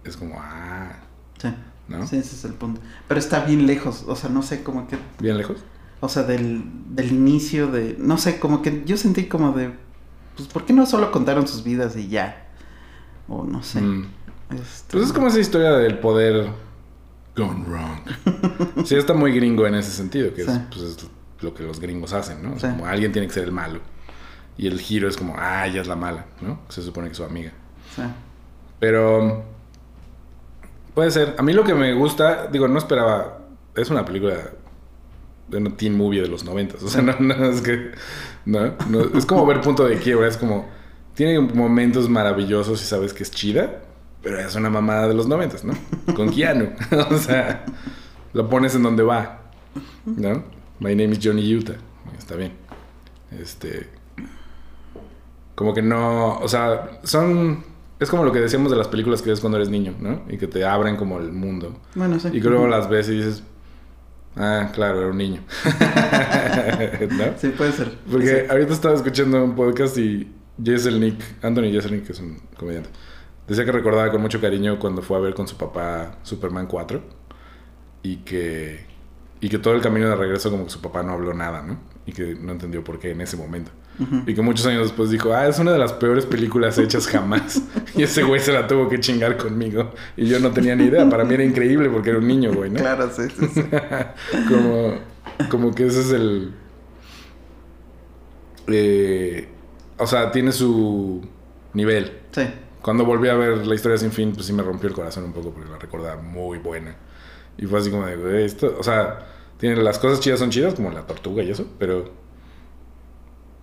es como, ah, Sí. ¿No? Sí, ese es el punto. Pero está bien lejos, o sea, no sé, como que... Bien lejos. O sea, del, del inicio de... No sé, como que yo sentí como de... Pues, ¿por qué no solo contaron sus vidas y ya? O no sé. Mm. Este, Pues es como esa historia del poder gone wrong. sí, está muy gringo en ese sentido, que es, pues, es lo que los gringos hacen, ¿no? O sea, Sí. como alguien tiene que ser el malo. Y el giro es como, ah, ella es la mala, ¿no? Se supone que es su amiga. sí. Pero puede ser. A mí lo que me gusta, digo, no esperaba. Es una película de una teen movie de los noventas. O sea, no, es que. No, no, es como ver punto de quiebra. Es como. Tiene momentos maravillosos y sabes que es chida. Pero es una mamada de los noventas, ¿no? Con Keanu. o sea, lo pones en donde va. ¿No? My name is Johnny Utah. Está bien. Este. Como que no. O sea, son. Es como lo que decíamos de las películas que ves cuando eres niño, ¿no? Y que te abren como el mundo. Bueno, sí. Y que luego las ves y dices. Ah, claro, era un niño. ¿No? Sí, puede ser. Porque Sí. ahorita estaba escuchando un podcast y Nick, Anthony Jeselnik, que es un comediante, decía que recordaba con mucho cariño cuando fue a ver con su papá Superman 4 y que, y que todo el camino de regreso como que su papá no habló nada, ¿no? Y que no entendió por qué en ese momento. Y que muchos años después dijo, ah, es una de las peores películas hechas jamás. y ese güey se la tuvo que chingar conmigo. Y yo no tenía ni idea. Para mí era increíble porque era un niño, güey, ¿no? Claro, sí, sí, sí. como, como que ese es el... eh, o sea, tiene su nivel. Sí. Cuando volví a ver La historia sin fin, pues sí me rompió el corazón un poco porque la recordaba muy buena. Y fue así como de, esto, o sea, tiene las cosas chidas son chidas, como la tortuga y eso, pero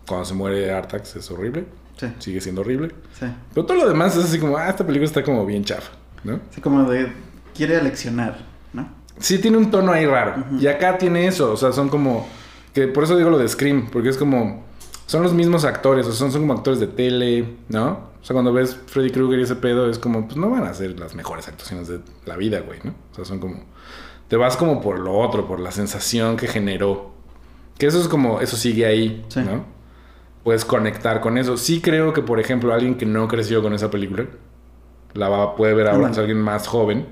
cuando se muere Artax es horrible, Sí. sigue siendo horrible. Sí. Pero todo lo demás es así como, ah, esta película está como bien chafa, ¿no? Sí, como de. Quiere aleccionar, ¿no? Sí, tiene un tono ahí raro. Y acá tiene eso. O sea, son como. Que por eso digo lo de Scream. Porque es como. Son los mismos actores. O sea, son, son como actores de tele, ¿no? O sea, cuando ves Freddy Krueger y ese pedo, es como. Pues no van a ser las mejores actuaciones de la vida, güey, ¿no? O sea, son como. Te vas como por lo otro, por la sensación que generó. Que eso es como. Eso sigue ahí, Sí. ¿no? Puedes conectar con eso. Sí creo que, por ejemplo, alguien que no creció con esa película. La va, puede ver ahora, sea, alguien más joven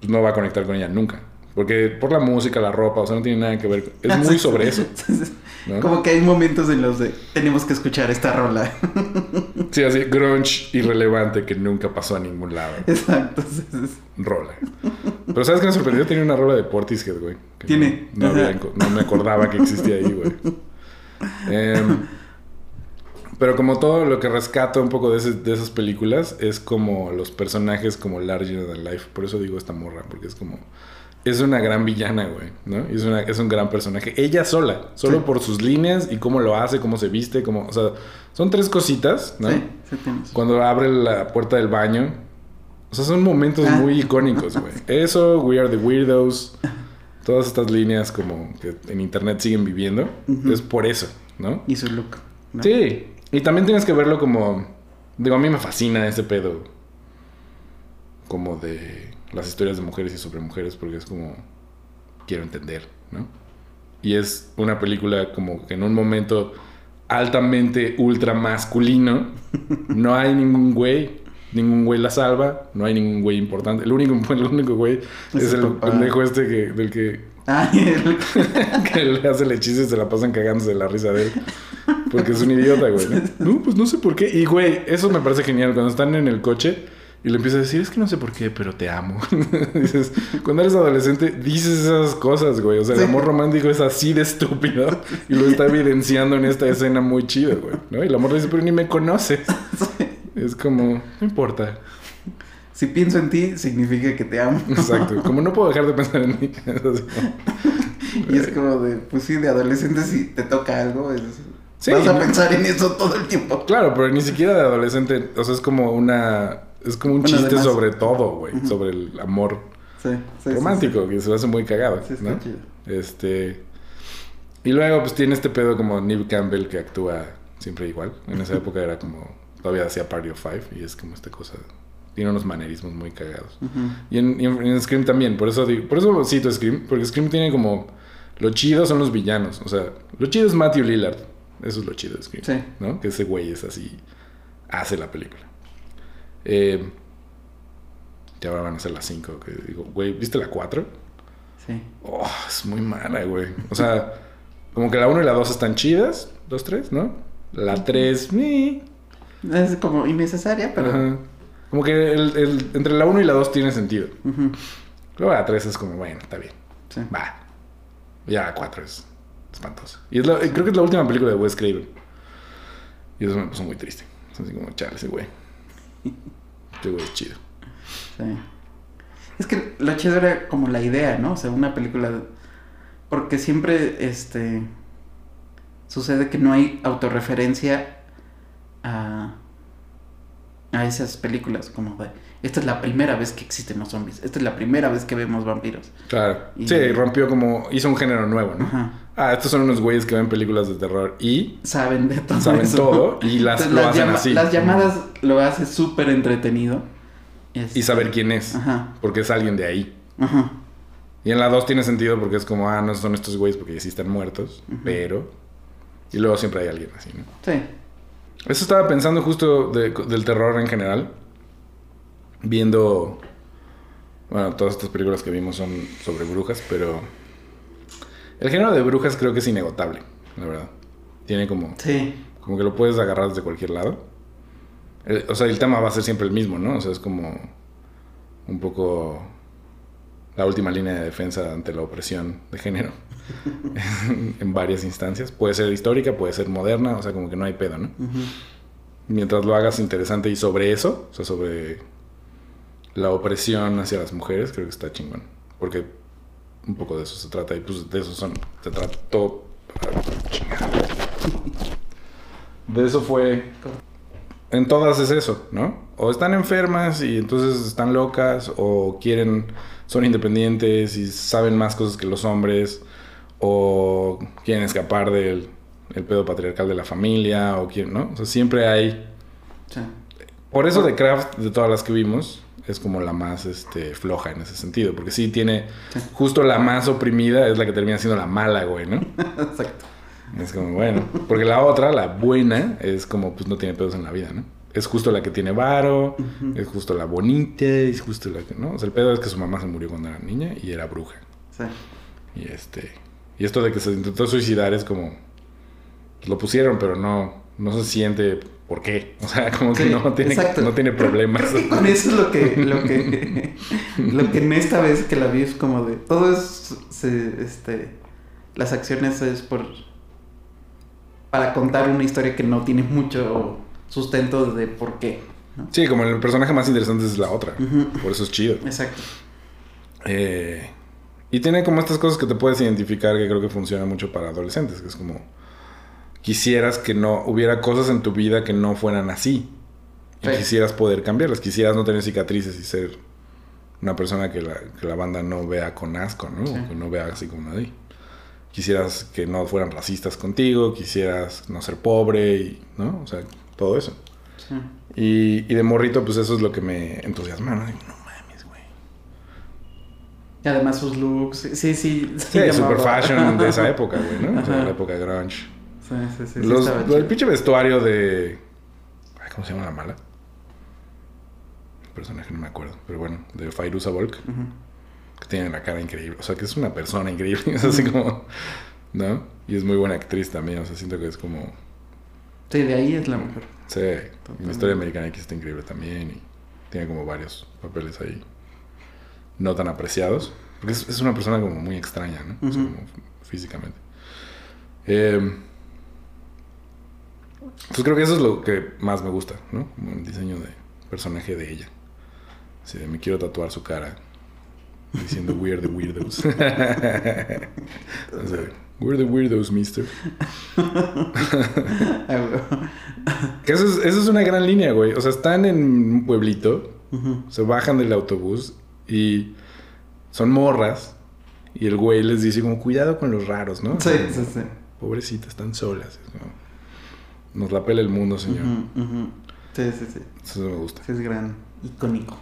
pues no va a conectar con ella nunca. Porque por la música, la ropa, o sea, no tiene nada que ver. Es muy sobre eso. Como que hay momentos en los de tenemos que escuchar esta rola. Sí, así, grunge irrelevante que nunca pasó a ningún lado. Exacto. Rola. Pero ¿sabes qué me sorprendió? Tenía una rola de Portishead, güey. Tiene. No, no, había no me acordaba que existía ahí, güey. Em, pero como todo lo que rescato un poco de, ese- de esas películas es como los personajes como larger than life. Por eso digo esta morra, porque es como... Es una gran villana, güey, ¿no? Es, una, es un gran personaje. Ella sola, solo Sí. por sus líneas y cómo lo hace, cómo se viste, cómo... O sea, son tres cositas, ¿no? Sí, sí tienes. Cuando abre la puerta del baño. O sea, son momentos Ah. muy icónicos, güey. Eso, We Are the Weirdos. Todas estas líneas como que en internet siguen viviendo. Ujú. Es por eso, ¿no? Y su look. ¿no? Sí. Y también tienes que verlo como... Digo, a mí me fascina ese pedo. Como de las historias de mujeres y sobre mujeres. Porque es como... Quiero entender, ¿no? Y es una película como que en un momento altamente ultra masculino. No hay ningún güey. Ningún güey la salva. No hay ningún güey importante. El único, el único güey Es es, el pendejo este que, del que, Ay, el- que le hace el hechizo y se la pasan cagándose de la risa de él. Porque es un idiota, güey. ¿no? No, pues no sé por qué. Y, güey, eso me parece genial. Cuando están en el coche y le empieza a decir, es que no sé por qué, pero te amo. dices, cuando eres adolescente, dices esas cosas, güey. O sea, el amor romántico es así de estúpido. Y lo está evidenciando en esta escena muy chido, güey. ¿no? Y el amor le dice, pero ni me conoces. Es como, no importa. si pienso en ti, significa que te amo. Exacto. Como no puedo dejar de pensar en así. Y es como de, pues sí, de adolescente si te toca algo, es, Sí, vas a no- pensar en eso todo el tiempo. Claro, pero ni siquiera de adolescente. O sea, es como una. Es como un Bueno, chiste además- sobre todo, güey. Sobre el amor Sí, sí, sí, romántico, que se hace muy cagado. Sí, está ¿no? chido. Este. Y luego, pues tiene este pedo como Neve Campbell que actúa siempre igual. En esa época era como. Todavía hacía Party of Five y es como esta cosa. Tiene unos manerismos muy cagados. Ujú. Y en, y en- en Scream también. Por eso, digo- por eso cito Scream. Porque Scream tiene como. Lo chido son los villanos. O sea, lo chido es Matthew Lillard. Eso es lo chido de Scream. Sí. ¿No? Que ese güey es así. Hace la película. Eh, ya ahora van a ser las 5. Que digo, güey, ¿viste la 4? Sí. Oh, es muy mala, güey. O sea, como que la 1 y la 2 están chidas. 2, 3, ¿no? La 3, ni. Es como innecesaria, pero... Ajá. Como que el, el- entre la 1 y la 2 tiene sentido. Ujú. Luego la 3 es como, bueno, está bien. Sí. Va. Ya la 4 es espantosa. Y es la- creo que es la última película de Wes Craven. Y eso me puso muy triste. Es así como, chale, ese güey. Este güey es chido. Sí. Es que lo chido era como la idea, ¿no? O sea, una película... Porque siempre, este... Sucede que no hay autorreferencia a... A esas películas, como de... Esta es la primera vez que existen los zombies. Esta es la primera vez que vemos vampiros. Claro. Y- Sí, rompió como, hizo un género nuevo, ¿no? Ajá. Ah, estos son unos güeyes que ven películas de terror y Saben de todo saben eso. todo y las, Entonces, lo hacen así. Las llamadas lo hace súper entretenido. Este, Y saber quién es. Ajá. Porque es alguien de ahí. Ajá. Y en la 2 tiene sentido porque es como, ah, no son estos güeyes porque ya sí están muertos, pero... Y luego siempre hay alguien así, ¿no? Sí. Eso estaba pensando justo de- del terror en general. Viendo... Bueno, todas estas películas que vimos son sobre brujas, pero... El género de brujas creo que es inagotable, la verdad. Tiene como... Sí. Como que lo puedes agarrar desde cualquier lado. El- o sea, el tema va a ser siempre el mismo, ¿no? O sea, es como un poco la última línea de defensa ante la opresión de género en varias instancias. Puede ser histórica, puede ser moderna, o sea, como que no hay pedo, ¿no? Mientras lo hagas interesante y sobre eso, o sea, sobre la opresión hacia las mujeres, creo que está chingón. Porque un poco de eso se trata y pues de eso son, se trató... De eso fue en todas es eso, ¿no? O están enfermas y entonces están locas, o quieren, son independientes y saben más cosas que los hombres, o quieren escapar del el pedo patriarcal de la familia, o quieren, ¿no? O sea, siempre hay. Sí. Por eso The Craft, de todas las que vimos, es como la más este, floja en ese sentido, porque sí tiene justo la más oprimida, es la que termina siendo la mala, güey, ¿no? Exacto. Es como, bueno, porque la otra, la buena, es como, pues no tiene pedos en la vida, ¿no? Es justo la que tiene varo, es justo la bonita, es justo la que, ¿no? O sea, el pedo es que su mamá se murió cuando era niña y era bruja. Sí. Y este, y esto de que se intentó suicidar es como, pues, lo pusieron, pero no, no se siente por qué. O sea, como que Sí, no tiene, exacto. no tiene problemas. Creo que con eso es lo que, lo que, lo que en esta vez que la vi es como de, todo es, se, este, las acciones es por, para contar una historia que no tiene mucho sustento de por qué. ¿no? Sí, como el personaje más interesante es la otra. Por eso es chido. Exacto. Eh, y tiene como estas cosas que te puedes identificar que creo que funciona mucho para adolescentes, que es como quisieras que no hubiera cosas en tu vida que no fueran así. Y Sí. quisieras poder cambiarlas, quisieras no tener cicatrices y ser una persona que la, que la banda no vea con asco, ¿no? Sí. Que no vea así como nadie. Quisieras que no fueran racistas contigo, quisieras no ser pobre, y, ¿no? O sea, todo eso. Sí. Y, y de morrito, pues eso es lo que me entusiasma, ¿no? Digo, no mames, güey. Y además sus looks, sí, sí. Sí, super fashion de esa época, güey, ¿no? O sea, Ajá. la época grunge. Sí, sí, Los, el pinche vestuario de. ay, ¿Cómo se llama la mala? El personaje no me acuerdo, pero bueno, de Fairuza Volk, que tiene la cara increíble. O sea, que es una persona increíble. Es así como. ¿No? Y es muy buena actriz también. O sea, siento que es como. Sí, de ahí es la mejor. Sí, la historia americana X está increíble también. Y tiene como varios papeles ahí no tan apreciados. Porque es, es una persona como muy extraña, ¿no? O sea, Ujú. como físicamente. Eh, pues creo que eso es lo que más me gusta, ¿no? Como el diseño de personaje de ella. Sí, me quiero tatuar su cara. Diciendo we're the weirdos. o sea, we're the weirdos, mister. Que eso es, eso es una gran línea, güey. O sea, están en un pueblito, se bajan del autobús y son morras. Y el güey les dice como, cuidado con los raros, ¿no? Sí, sí, sí. Pobrecitas, están solas. Como, Nos la pela el mundo, señor. Sí, sí, sí. Eso me gusta. Sí, es gran, icónico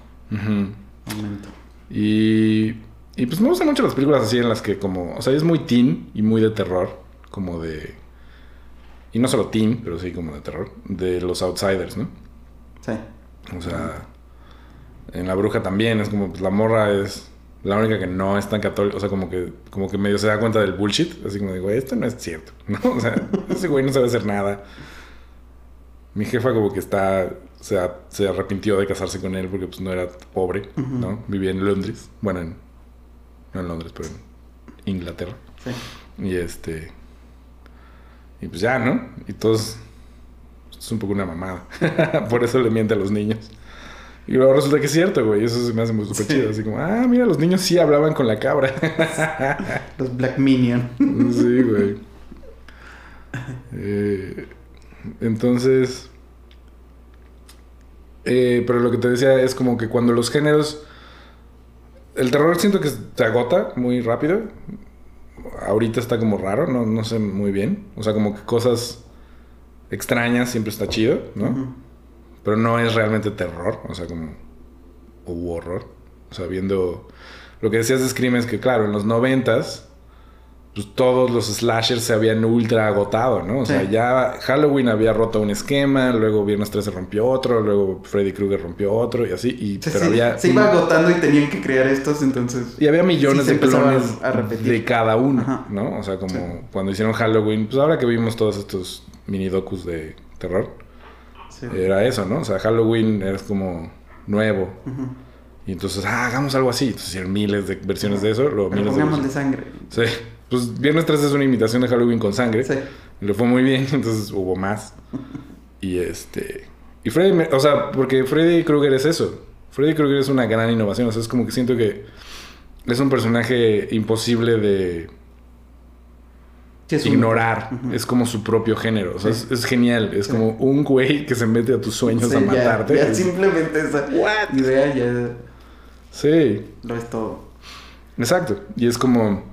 momento. Y, y pues me gustan mucho las películas así en las que como, o sea, es muy teen y muy de terror, como de... Y no solo teen, pero sí como de terror, de los outsiders, ¿no? Sí. O sea, en La Bruja también es como, pues la morra es la única que no es tan católica, o sea, como que, como que medio se da cuenta del bullshit, así como güey, esto no es cierto, ¿no? O sea, ese güey no sabe hacer nada. Mi jefa como que está, se, a- se arrepintió de casarse con él porque pues no era pobre, ¿no? Vivía en Londres, bueno, en, no en Londres, pero en Inglaterra. Sí. Y este. Y pues ya, ¿no? Y todos. Es un poco una mamada. Por eso le miente a los niños. Y luego resulta que es cierto, güey. Eso se me hace muy súper Sí. chido. Así como, ah, mira, los niños sí hablaban con la cabra. Los Black Minion. sí, güey. Eh, entonces. Eh, pero lo que te decía es como que cuando los géneros. El terror siento que se agota muy rápido. Ahorita está como raro, no, no sé muy bien. O sea, como que cosas extrañas siempre está chido, ¿no? Pero no es realmente terror, o sea, como. O horror. O sea, viendo. Lo que decías de Scream es que, claro, en los noventas. Pues todos los slashers se habían ultra agotado, ¿no? O sea, ya Halloween había roto un esquema, luego Viernes 13 rompió otro, luego Freddy Krueger rompió otro y así. Y, Sí, pero sí, había. se iba agotando y tenían que crear estos, entonces. Y había millones de clones a repetir. de cada uno, Ajá. ¿no? O sea, como cuando hicieron Halloween, pues ahora que vimos todos estos mini docus de terror, era eso, ¿no? O sea, Halloween era como nuevo. Y entonces, ah, hagamos algo así. Entonces hicieron miles de versiones de eso, luego miles de versiones. sangre. Sí. Pues Viernes 13 es una imitación de Halloween con sangre. Sí. Le fue muy bien, entonces hubo más. Y este. Y Freddy, me- o sea, porque Freddy Krueger es eso. Freddy Krueger es una gran innovación. O sea, es como que siento que es un personaje imposible de es un- ignorar. Es como su propio género. O sea, Sí. es, es genial. Es Sí. como un güey que se mete a tus sueños Sí, a matarte. Ya, simplemente esa What? idea ya Sí. lo es todo. Exacto. Y es como.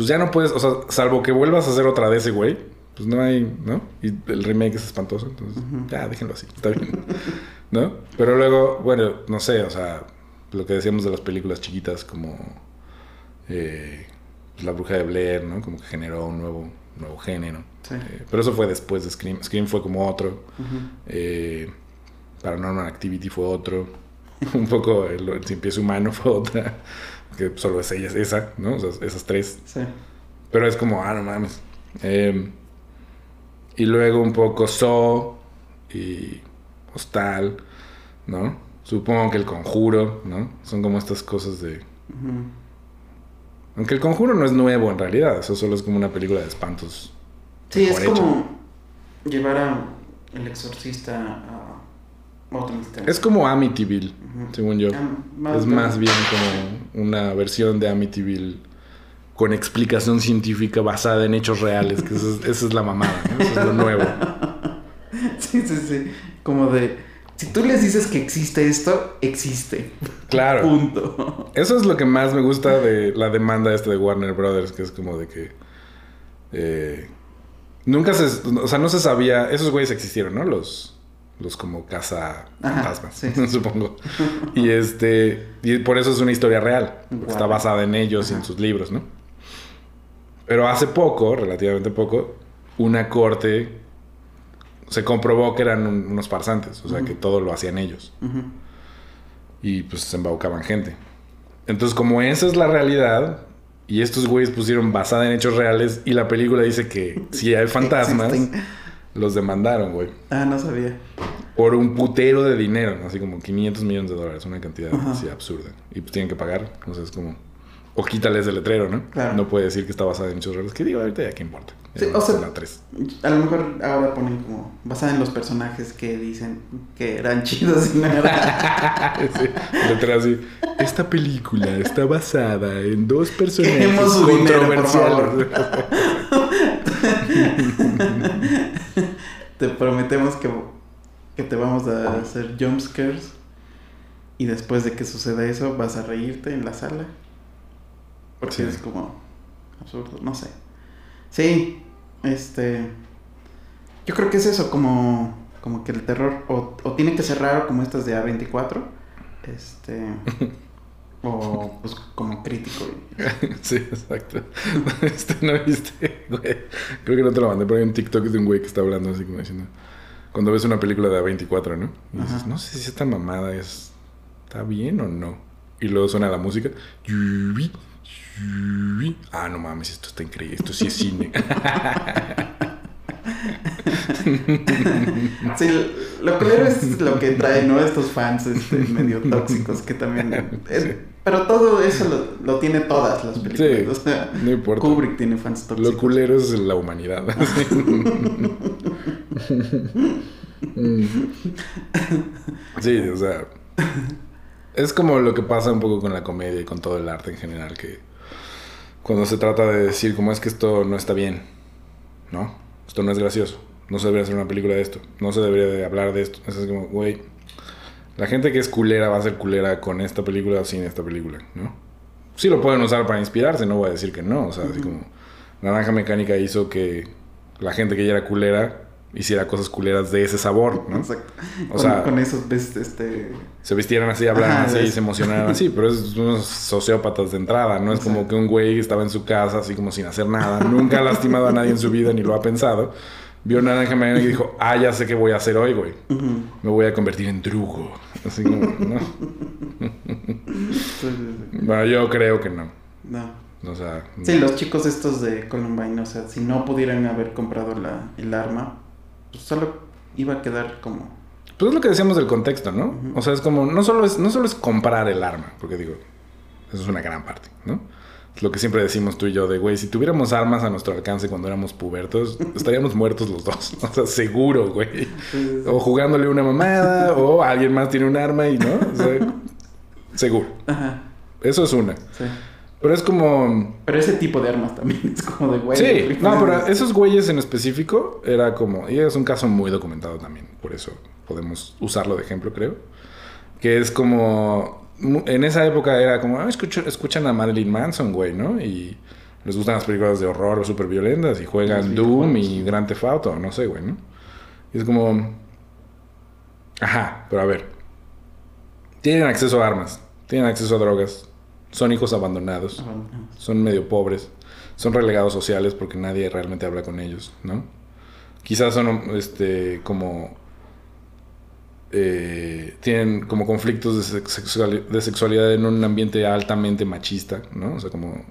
Pues ya no puedes. O sea, salvo que vuelvas a hacer otra de ese güey. Pues no hay. ¿No? Y el remake es espantoso. Entonces, ya déjenlo así. Está bien. ¿No? Pero luego, bueno, no sé. O sea, lo que decíamos de las películas chiquitas, como. eh, pues, La Bruja de Blair, ¿no? Como que generó un nuevo, nuevo género. Sí. Eh, pero eso fue después de Scream. Scream fue como otro. Ujú. Eh, Paranormal Activity fue otro. Un poco el, el Cien Pies Humano fue otra. Que solo es ella, esa, ¿no? O sea, esas tres. Sí. Pero es como, ah, no mames. Eh, y luego un poco So y Hostal, ¿no? Supongo que el conjuro, ¿no? Son como estas cosas de. Aunque el conjuro no es nuevo en realidad, eso solo es como una película de espantos. Sí, es hecha. como llevar a el exorcista a. Es como Amityville, según yo. Ah, Es más bien como una versión de Amityville con explicación científica basada en hechos reales, que eso es- esa es la mamada, ¿no? Eso es lo nuevo. Sí, sí, sí. Como de. Si tú les dices que existe esto, existe. Claro. Punto. Eso es lo que más me gusta de la demanda esta de Warner Brothers, que es como de que... eh, nunca se... O sea, no se sabía... Esos güeyes existieron, ¿no? Los... Los como casa fantasmas, sí. supongo. Y este... Y por eso es una historia real. Está basada en ellos y en sus libros, ¿no? Pero hace poco, relativamente poco, una corte se comprobó que eran un- unos farsantes. O sea, que todo lo hacían ellos y pues se embaucaban gente. Entonces, como esa es la realidad, y estos güeyes pusieron basada en hechos reales, y la película dice que si hay fantasmas. Los demandaron, güey. Ah, no sabía. Por un putero de dinero, así como 500 millones de dólares, una cantidad Ajá. así absurda. Y pues tienen que pagar, o sea, es como... O quítale ese letrero, ¿no? Claro. No puede decir que está basada en hechos reales. Que digo, ahorita ya qué importa. Sí, o sea- la tres. A lo mejor ahora ponen como basada en los personajes que dicen que eran chidos y no eran. Sí, letra así. Esta película está basada en dos personajes Queremos su dinero, por controversiales. Te prometemos que, que te vamos a hacer jump scares. Y después de que suceda eso, vas a reírte en la sala. Porque Sí. es como absurdo, no sé. Sí, este. Yo creo que es eso, como, como que el terror o, o tiene que ser raro como estas de A24. Este. o pues como crítico. Sí, exacto. Este, ¿No viste? Güey, Creo que no te lo mandé, pero hay un TikTok de un güey que está hablando así como diciendo... Cuando ves una película de A24, ¿no? Y dices, Ajá. no sé si esta mamada es... ¿Está bien o no? Y luego suena la música. Ah, no mames, esto está increíble. Esto sí es cine. Sí, lo culero es lo que trae, ¿no? Estos fans este, medio tóxicos que también... es-. Pero todo eso lo, lo tiene todas las películas. Sí, o sea, no importa. Kubrick tiene fans tóxicos. Lo culero es la humanidad. Sí, o sea. Es como lo que pasa un poco con la comedia y con todo el arte en general, que cuando se trata de decir como es que esto no está bien, ¿no? Esto no es gracioso, no se debería hacer una película de esto, no se debería de hablar de esto. Es como, güey, la gente que es culera va a ser culera con esta película o sin esta película, ¿no? Sí lo pueden usar para inspirarse, no voy a decir que no, o sea, así como Naranja Mecánica hizo que la gente que ya era culera hiciera cosas culeras de ese sabor, ¿no? Exacto. O con, sea- con esos, este... se vistieran así, hablaran Ajá, así y se emocionaran así, pero es unos sociópatas de entrada, no es como que un güey estaba en su casa así como sin hacer nada, nunca ha lastimado a nadie en su vida ni lo ha pensado, vio Naranja Mecánica y dijo, ah, ya sé qué voy a hacer hoy, güey, me voy a convertir en drugo, así como, no, bueno, yo creo que no, No. o sea, Sí, los chicos estos de Columbine, o sea, si no pudieran haber comprado la, el arma, pues solo iba a quedar como... Pues es lo que decíamos del contexto, ¿no? O sea, es como, no solo es, no solo es comprar el arma, porque digo, eso es una gran parte, ¿no? Lo que siempre decimos tú y yo de, güey, si tuviéramos armas a nuestro alcance cuando éramos pubertos, estaríamos muertos los dos. O sea, seguro, güey. O jugándole una mamada, o alguien más tiene un arma y, ¿no? O sea, seguro. Ajá, Eso es una. sí. Pero es como... Pero ese tipo de armas también es como de güey. Sí, no, pero esos güeyes en específico era como, y es un caso muy documentado también, por eso podemos usarlo de ejemplo, creo. Que es como, en esa época era como, ah, escucho- escuchan a Marilyn Manson, güey, ¿no? Y les gustan las películas de horror o súper violentas y juegan Doom y Grand Theft Auto, no sé, güey, ¿no? Y es como, ajá, pero a ver, tienen acceso a armas, tienen acceso a drogas, son hijos abandonados son medio pobres, son relegados sociales porque nadie realmente habla con ellos, ¿no? Quizás son este como eh, tienen como conflictos de, sex- sexuali- de sexualidad en un ambiente altamente machista, ¿no? O sea, como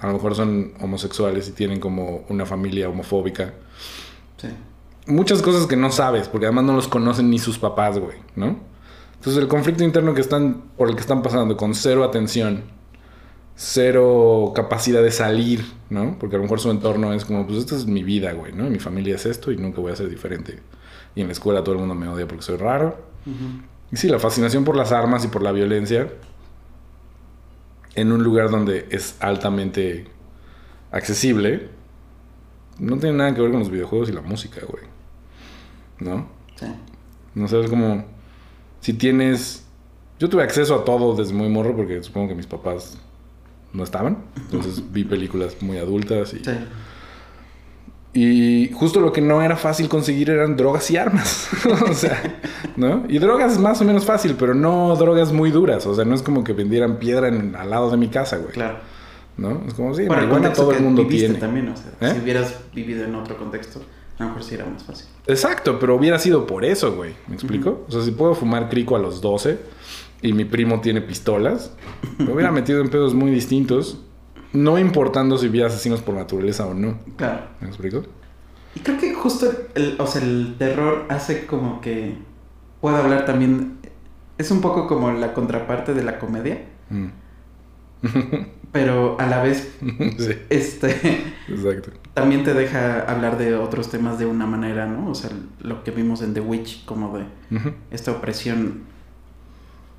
a lo mejor son homosexuales y tienen como una familia homofóbica. Sí. Muchas cosas que no sabes, porque además no los conocen ni sus papás, güey, ¿no? Entonces el conflicto interno que están, por el que están pasando, con cero atención, cero capacidad de salir, ¿no? Porque a lo mejor su entorno es como, pues esta es mi vida, güey, ¿no? Mi familia es esto y nunca voy a ser diferente. Y en la escuela todo el mundo me odia porque soy raro. Y sí, la fascinación por las armas y por la violencia en un lugar donde es altamente accesible, no tiene nada que ver con los videojuegos y la música, güey. ¿No? Sí. No sé, es como si tienes... Yo tuve acceso a todo desde muy morro porque supongo que mis papás no estaban. Entonces vi películas muy adultas y... Sí. Y justo lo que no era fácil conseguir eran drogas y armas. o sea, ¿no? Y drogas es más o menos fácil, pero no drogas muy duras. O sea, no es como que vendieran piedra en- al lado de mi casa, güey. Claro. ¿No? Es como, sí, Bueno, marihuana todo el mundo tiene. también, o sea, ¿Eh? si hubieras vivido en otro contexto, a lo mejor sí era más fácil. Exacto, pero hubiera sido por eso, güey. ¿Me explico? O sea, si puedo fumar crico a los 12 y mi primo tiene pistolas, me hubiera metido en pedos muy distintos, no importando si hubiera asesinos por naturaleza o no. Claro. ¿Me explico? Y creo que justo el, o sea, el terror hace como que pueda hablar también. Es un poco como la contraparte de la comedia. Mm. pero a la vez, sí, este, exacto. también te deja hablar de otros temas de una manera, ¿no? O sea, lo que vimos en The Witch, como de esta opresión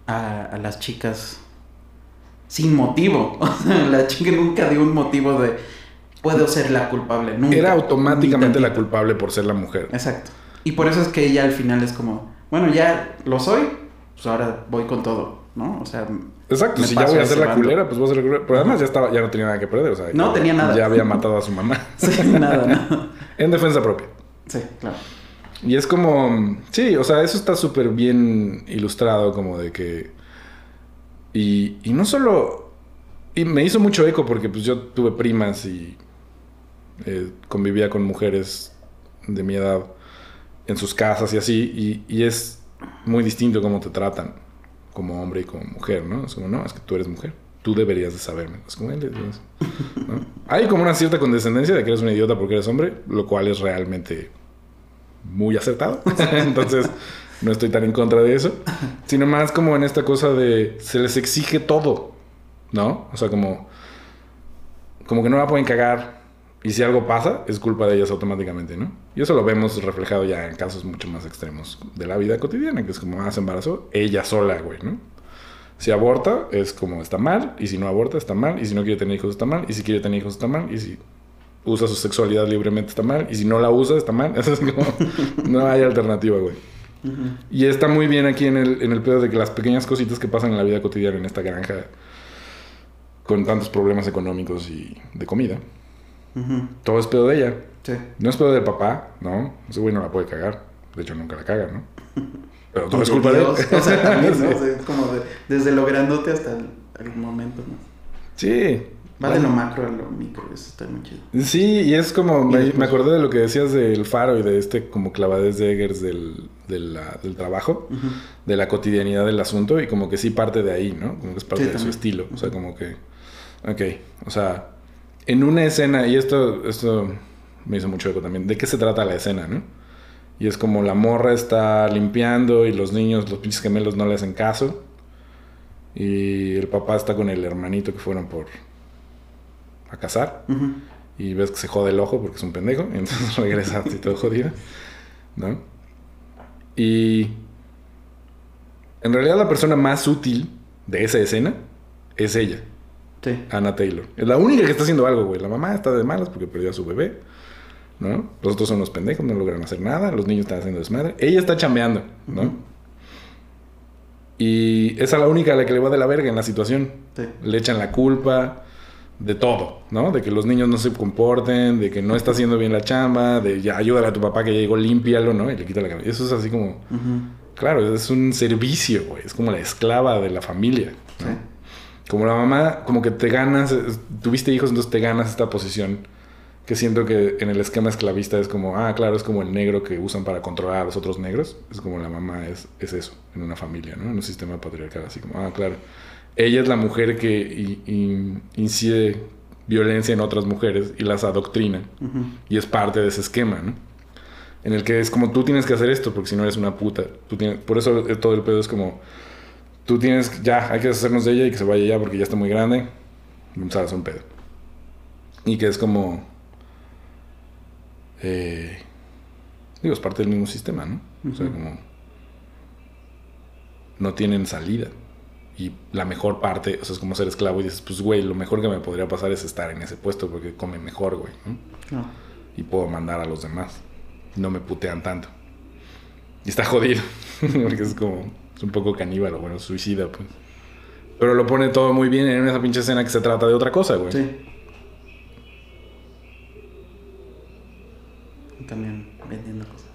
a, a las chicas sin motivo. O sea, la chica nunca dio un motivo de puedo ser la culpable. Nunca. Era automáticamente la culpable por ser la mujer. Exacto. Y por eso es que ella al final es como, bueno, ya lo soy, pues ahora voy con todo, ¿no? O sea, Exacto, si ya voy a ser la bando. culera, pues voy a ser la culera. Pero además ya estaba, ya no tenía nada que perder. O sea, No ya- tenía nada. Ya había matado a su mamá. sí, nada, ¿no? en defensa propia. Sí, claro. Y es como, sí, o sea, eso está súper bien ilustrado, como de que... Y, y no solo... Y me hizo mucho eco porque pues yo tuve primas y eh, convivía con mujeres de mi edad en sus casas y así, y, y es muy distinto cómo te tratan como hombre y como mujer, ¿no? Es como, no, es que tú eres mujer, tú deberías de saberme. Es como, "Él ¿no? Hay como una cierta condescendencia de que eres un idiota porque eres hombre, lo cual es realmente muy acertado. Entonces, no estoy tan en contra de eso. Sino más como en esta cosa de se les exige todo, ¿no? O sea, como, como que no la pueden cagar. Y si algo pasa, es culpa de ellas automáticamente, ¿no? Y eso lo vemos reflejado ya en casos mucho más extremos de la vida cotidiana, que es como, ah, se embarazó ella sola, güey, ¿no? Si aborta, es como está mal, y si no aborta, está mal, y si no quiere tener hijos, está mal, y si quiere tener hijos, está mal, y si usa su sexualidad libremente, está mal, y si no la usa, está mal. Eso es como, no hay alternativa, güey. Y está muy bien aquí en el, en el pedo de que las pequeñas cositas que pasan en la vida cotidiana en esta granja con tantos problemas económicos y de comida, todo es pedo de ella. Sí. No es pedo del papá, ¿no. Ese güey no la puede cagar. De hecho, nunca la caga, ¿no? Pero todo es culpa de él. Dios, O sea, también, ¿no? Sí. O sea, es como de- desde lo grandote hasta el, el momento, ¿no? Sí. Va de lo macro a lo micro, eso está muy chido. Sí, y es como, Y me, me acordé de lo que decías del faro y de este como clavadez de Eggers del, del trabajo, de la cotidianidad del asunto y como que sí parte de ahí, ¿no? Como que es parte Sí, de su estilo, o sea, como que, ok, o sea, en una escena, y esto, esto me hizo mucho eco también, ¿de qué se trata la escena, no? Y es como la morra está limpiando y los niños, los pinches gemelos no le hacen caso. Y el papá está con el hermanito que fueron por a cazar y ves que se jode el ojo porque es un pendejo, y entonces regresa así todo jodido, ¿no? Y en realidad la persona más útil de esa escena es ella, Sí. Anna Taylor. Es la única que está haciendo algo, güey. La mamá está de malas porque perdió a su bebé, ¿no? Los otros son los pendejos, no logran hacer nada, los niños están haciendo desmadre. Ella está chambeando, ¿no? Y esa es la única a la que le va de la verga en la situación Sí. le echan la culpa de todo, ¿no? De que los niños no se comporten, de que no está haciendo bien la chamba, de ya ayúdale a tu papá que ya llegó, límpialo, ¿no? Y le quita la cabeza. Eso es así como, claro, es un servicio, güey. Es como la esclava de la familia. ¿no? Sí. Como la mamá, como que te ganas, tuviste hijos, entonces te ganas esta posición que siento que en el esquema esclavista es como, ah, claro, es como el negro que usan para controlar a los otros negros. Es como la mamá es, es eso, en una familia, ¿no? En un sistema patriarcal, así como, ah, claro. Ella es la mujer que incide violencia en otras mujeres y las adoctrina. Y es parte de ese esquema, ¿no? En el que es como tú tienes que hacer esto porque si no eres una puta. Tú tienes, por eso eh, todo el pedo es como tú tienes, ya, hay que deshacernos de ella y que se vaya ya porque ya está muy grande. O sea, es un pedo. Y que es como. eh, digo, es parte del mismo sistema, ¿no? O sea, como. No tienen salida. Y la mejor parte, o sea, es como ser esclavo y dices, pues, güey, lo mejor que me podría pasar es estar en ese puesto porque come mejor, güey, ¿no? Y puedo mandar a los demás. No me putean tanto. Y está jodido, porque es como, es un poco caníbal, o bueno, suicida, pues. Pero lo pone todo muy bien en esa pinche escena que se trata de otra cosa, güey. Sí. Y también vendiendo cosas.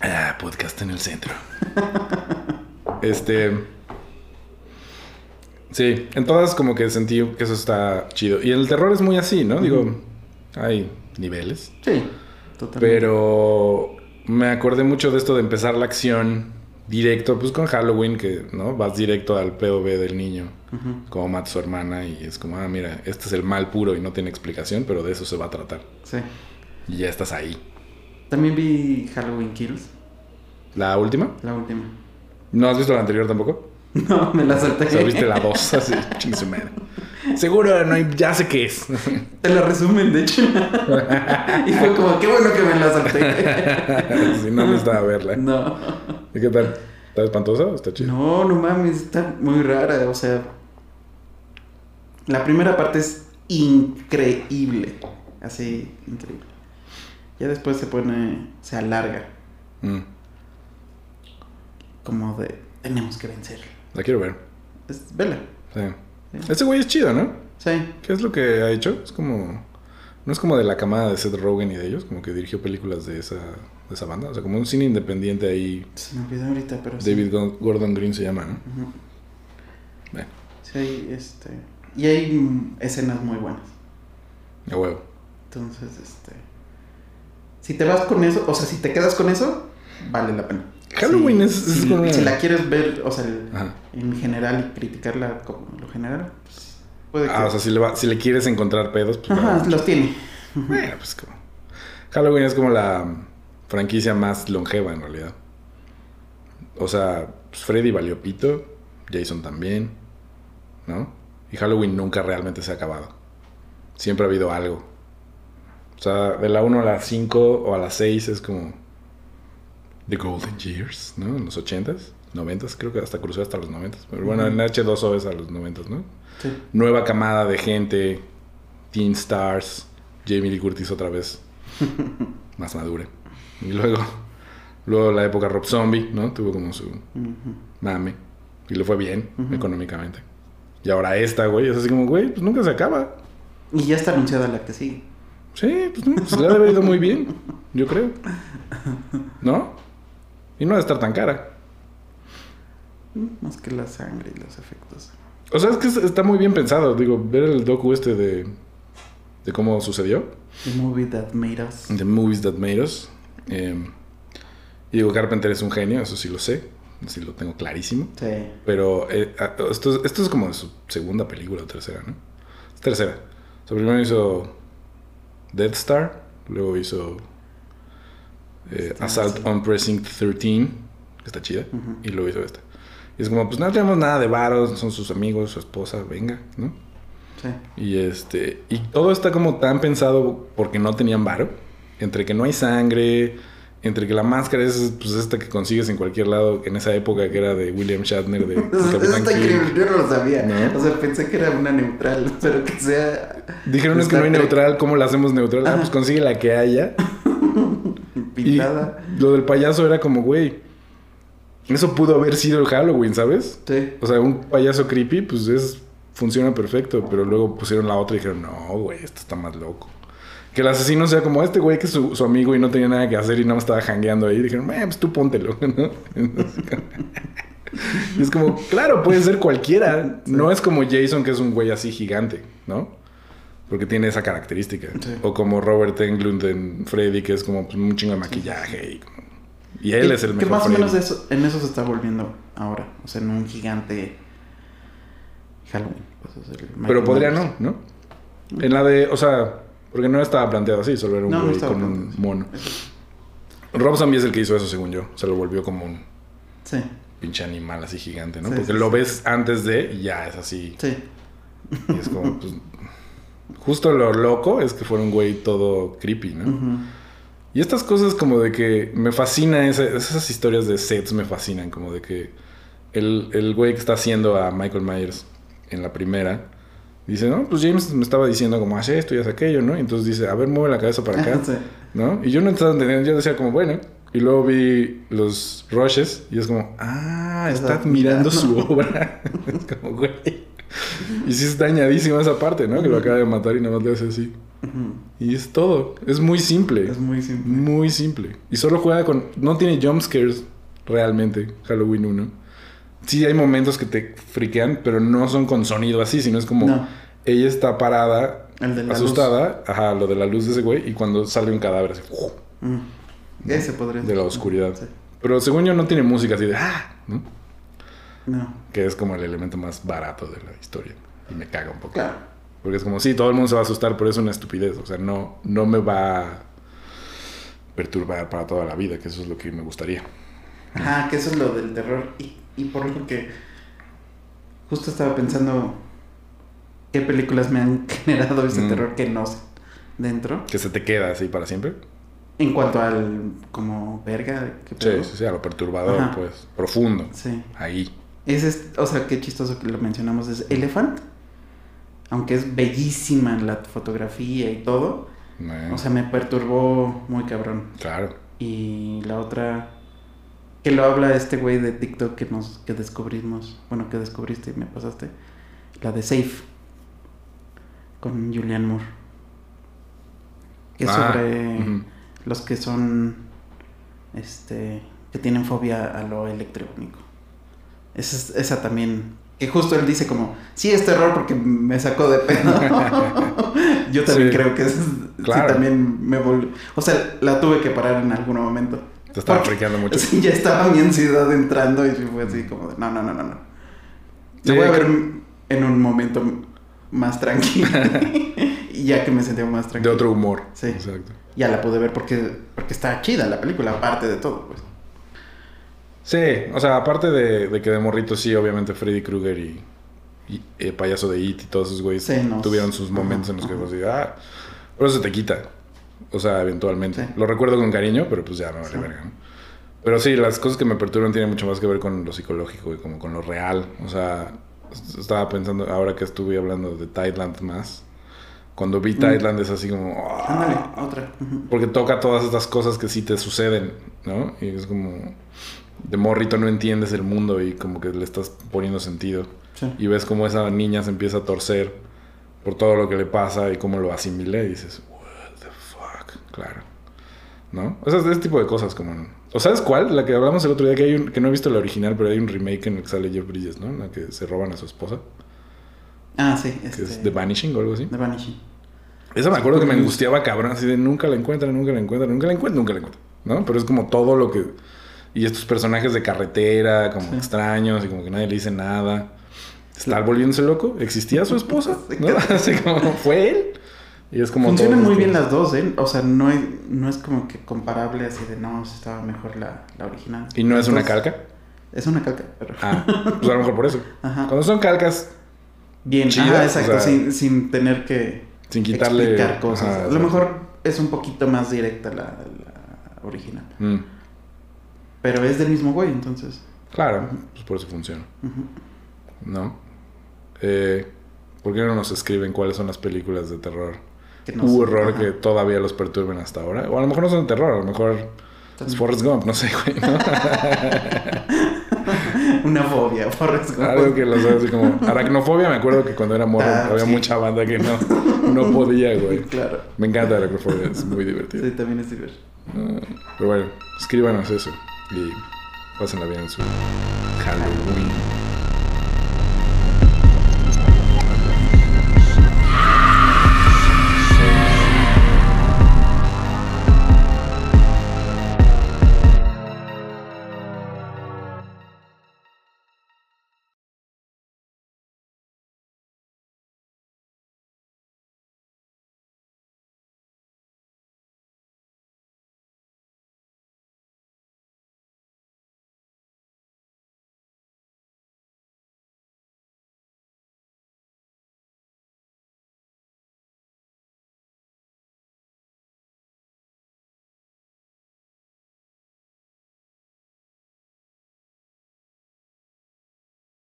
Ah, podcast en el centro. este. Sí, en todas como que sentí que eso está chido. Y el terror es muy así, ¿no? Digo, hay niveles. Sí, totalmente. Pero me acordé mucho de esto de empezar la acción directo, pues con Halloween, que no vas directo al POV del niño, como mata a su hermana, y es como, ah, mira, este es el mal puro y no tiene explicación, pero de eso se va a tratar. Sí. Y ya estás ahí. También vi Halloween Kills, La última, la última. ¿No has visto la anterior tampoco? No, me la salté. O sea, viste la 2, así, su madre. Seguro, no hay, ya sé qué es. Te la resumen, de hecho. y fue como, qué bueno que me la salté. si no necesitaba verla. no. ¿Y qué tal? ¿Está espantosa o está chida? No, no mames, está muy rara. O sea, la primera parte es increíble. Así, increíble. Ya después se pone, se alarga. Mm, Como de, tenemos que vencer. la quiero ver. Es, vela. Sí. Ese güey es chido, ¿no? Sí. ¿Qué es lo que ha hecho? Es como. No es como de la camada de Seth Rogen y de ellos, como que dirigió películas de esa, de esa banda. O sea, como un cine independiente ahí. Se me olvidó ahorita, pero sí. David Go- Gordon Green se llama, ¿no? Ujú. Bueno, Sí, hay, este... Y hay escenas muy buenas. a huevo. Entonces, este... Si te vas con eso, o sea, si te quedas con eso, vale la pena. Halloween es- es si, como si la quieres ver, o sea, el- en general y criticarla como lo general, pues, puede que... Ah, o sea, si le, va- si le quieres encontrar pedos, pues. Ajá, los tiene. Bueno, pues como. Halloween es como la franquicia más longeva en realidad. O sea, pues Freddy valió pito, Jason también, ¿no? Y Halloween nunca realmente se ha acabado. Siempre ha habido algo. O sea, de la 1 a la 5 o a la 6 es como. The Golden Years, ¿no? En los 80s, 90s, creo que hasta cruzó hasta los 90s. Pero bueno, en H2O es a los 90s, ¿no? Sí. nueva camada de gente, Teen Stars, Jamie Lee Curtis otra vez, más madura. Y luego, luego la época Rob Zombie, ¿no? Tuvo como su mame y le fue bien económicamente. Y ahora esta, güey, es así como, güey, pues nunca se acaba. Y ya está anunciada la que sigue. Sí, pues, no, pues le ha de haber ido muy bien, yo creo. ¿No? Y no debe estar tan cara. Más que la sangre y los efectos. O sea, es que es- está muy bien pensado. Digo, ver el docu este de, de cómo sucedió. The movie that made us. The Movies That Made Us. Eh, y digo, Carpenter es un genio, eso sí lo sé, sí lo tengo clarísimo. Sí. Pero eh, esto, es- esto es como su segunda película o tercera, ¿no? Es tercera. O sea, primero hizo Death Star, luego hizo eh, Assault on Precinct 13, que está chida, y luego hizo esta. Y es como, pues no tenemos nada de varos, son sus amigos, su esposa, venga, ¿no? Sí. Y este. Y todo está como tan pensado porque no tenían varo. Entre que no hay sangre. Entre que la máscara es pues esta que consigues en cualquier lado. En esa época que era de William Shatner de, Capitán está increíble, yo no lo sabía. ¿No? O sea, pensé que era una neutral, pero que sea Dijeron es que no hay neutral, ¿cómo la hacemos neutral? Ah, pues consigue la que haya. Y pintada. lo del payaso era como, güey. Eso pudo haber sido el Halloween, ¿sabes? Sí. O sea, un payaso creepy, pues es. Funciona perfecto. Pero luego pusieron la otra y dijeron, no, güey, esto está más loco. Que el asesino sea como este güey que es su, su amigo y no tenía nada que hacer y nada más estaba jangueando ahí. Dijeron, eh, pues tú póntelo, ¿no? y es como, claro, puede ser cualquiera. No es como Jason, que es un güey así gigante, ¿no? Porque tiene esa característica. Sí. O como Robert Englund en Freddy, que es como pues, un chingo de maquillaje. Y, él Que- es el Que mejor más o menos eso, en eso se está volviendo ahora. O sea, en un gigante Halloween. pues, el Pero podría Myers. no, ¿no? En la de, o sea, porque no estaba planteado así, solo era un No, güey con un planteado mono. Rob Zombie es el que hizo eso, según yo. Se lo volvió como un Sí, pinche animal así gigante, ¿no? Sí, porque lo ves antes de y ya es así. sí. Y es como, pues. Justo lo loco es que fuera un güey todo creepy, ¿no? Y estas cosas como de que me fascina, esa- esas historias de sets me fascinan, como de que el, el güey que está haciendo a Michael Myers en la primera, dice, no, pues James me estaba diciendo como, haz esto y haz aquello, ¿no? Y entonces dice, a ver, mueve la cabeza para acá, Sí. ¿no? Y yo no estaba entendiendo, yo decía como, bueno, y luego vi los rushes y es como, ah, está admirando mirando. su obra. es como, güey. Y sí está añadísima esa parte, ¿no? Que lo acaba de matar y nada más le hace así. Y es todo, es muy simple. Es muy simple. Muy simple. Y solo juega con. No tiene jumpscares realmente, Halloween 1. Sí hay momentos que te friquean, pero no son con sonido así, sino es como. No. Ella está parada, El de la asustada, ajá, lo de la luz de ese güey, y cuando sale un cadáver así, ¡fu! Mm. Ese podría de la oscuridad. Sí. Pero según yo no tiene música así de ¡ah! ¿no? No, Que es como el elemento más barato de la historia. Y me caga un poco. claro. Porque es como, sí, todo el mundo se va a asustar, pero es una estupidez. O sea, no, no me va a perturbar para toda la vida, que eso es lo que me gustaría. Ajá, que eso es lo del terror. Y, y por lo que justo estaba pensando qué películas me han generado ese Mm. terror que no sé dentro. Que se te queda así para siempre. En cuanto al como verga, Sí, sí, sí, a lo perturbador, Ajá. pues. Profundo. Sí. Ahí. Es, o sea, qué chistoso que lo mencionamos, es Elephant. Aunque es bellísima la fotografía y todo. O sea, me perturbó muy cabrón. claro. Y la otra, que lo habla este güey de TikTok que nos que descubrimos, bueno, que descubriste y me pasaste, la de Safe, con Julian Moore. Que es Ah, sobre los que son, este, que tienen fobia a lo electrónico. Esa, es- esa también, que justo él dice como, sí, es terror porque me sacó de pedo. Yo también Sí. creo que es, Claro. sí, también me volvió, o sea, la tuve que parar en algún momento. Te estaba friqueando mucho. Sí, ya estaba mi ansiedad entrando y fue así como de, no, no, no, no, no. Sí, Lo voy a ver en un momento más tranquilo. y ya que me sentía más De tranquilo. otro humor. Sí. Exacto. Ya la pude ver porque, porque está chida la película, aparte de todo, pues. Sí, o sea, aparte de, de que de morrito sí, obviamente Freddy Krueger y, y el payaso de It y todos esos güeyes Sí, tuvieron sus momentos en los que así, ah, pero eso se te quita. O sea, eventualmente. Sí. Lo recuerdo con cariño, pero pues ya me vale Sí. verga, ¿no? Pero sí, las cosas que me perturban tienen mucho más que ver con lo psicológico y como con lo real. O sea, est- estaba pensando, ahora que estuve hablando de Thailand más, cuando vi Thailand es así como... ah, Mm. Ándale, otra. Ujú. porque toca todas estas cosas que sí te suceden, ¿no? Y es como de morrito no entiendes el mundo y como que le estás poniendo sentido. Sí. Y ves cómo esa niña se empieza a torcer por todo lo que le pasa y cómo lo asimilé y dices, what the fuck, claro. ¿No? O sea, ese tipo de cosas como... ¿O sabes cuál? La que hablamos el otro día, que, hay un, que no he visto la original, pero hay un remake en el que sale Jeff Bridges, ¿no? En la que se roban a su esposa, Ah, sí. que Este, es The Vanishing o algo así. The Vanishing. Esa me acuerdo que me angustiaba cabrón, así de nunca la encuentran, nunca la encuentran, nunca la encuentran, nunca la encuentran, ¿no? Pero es como todo lo que... Y estos personajes de carretera, como Sí. extraños, y como que nadie le dice nada. ¿Está volviéndose loco? ¿Existía su esposa? ¿No? Así como, ¿fue él? Y es como... Funcionan muy bien las dos, ¿eh? O sea, no, hay- no es como que comparable así de, no, estaba mejor la, la original. ¿Y no es una calca? Es una calca, pero... Ah, pues a lo mejor por eso. Ajá. Cuando son calcas, Bien, chidas, o exacto, sea, sin, sin tener que sin quitarle... explicar cosas. Ajá, a lo mejor es un poquito más directa la, la original. Mm, Pero es del mismo güey, entonces. claro, pues por eso funciona. ¿No? Eh, ¿Por qué no nos escriben cuáles son las películas de terror? Que no horror ajá. que todavía los perturben hasta ahora. O a lo mejor no son de terror, a lo mejor es. Forrest Gump, no sé, güey. ¿no? Una fobia, Forrest Gump. Algo que los así como. Aracnofobia, me acuerdo que cuando era morro Ah, había sí. mucha banda que no, no podía, güey. Claro. Me encanta aracnofobia, es muy divertido. Sí, también es divertido. Ah, pero bueno, escríbanos eso y pásenla bien en su Halloween.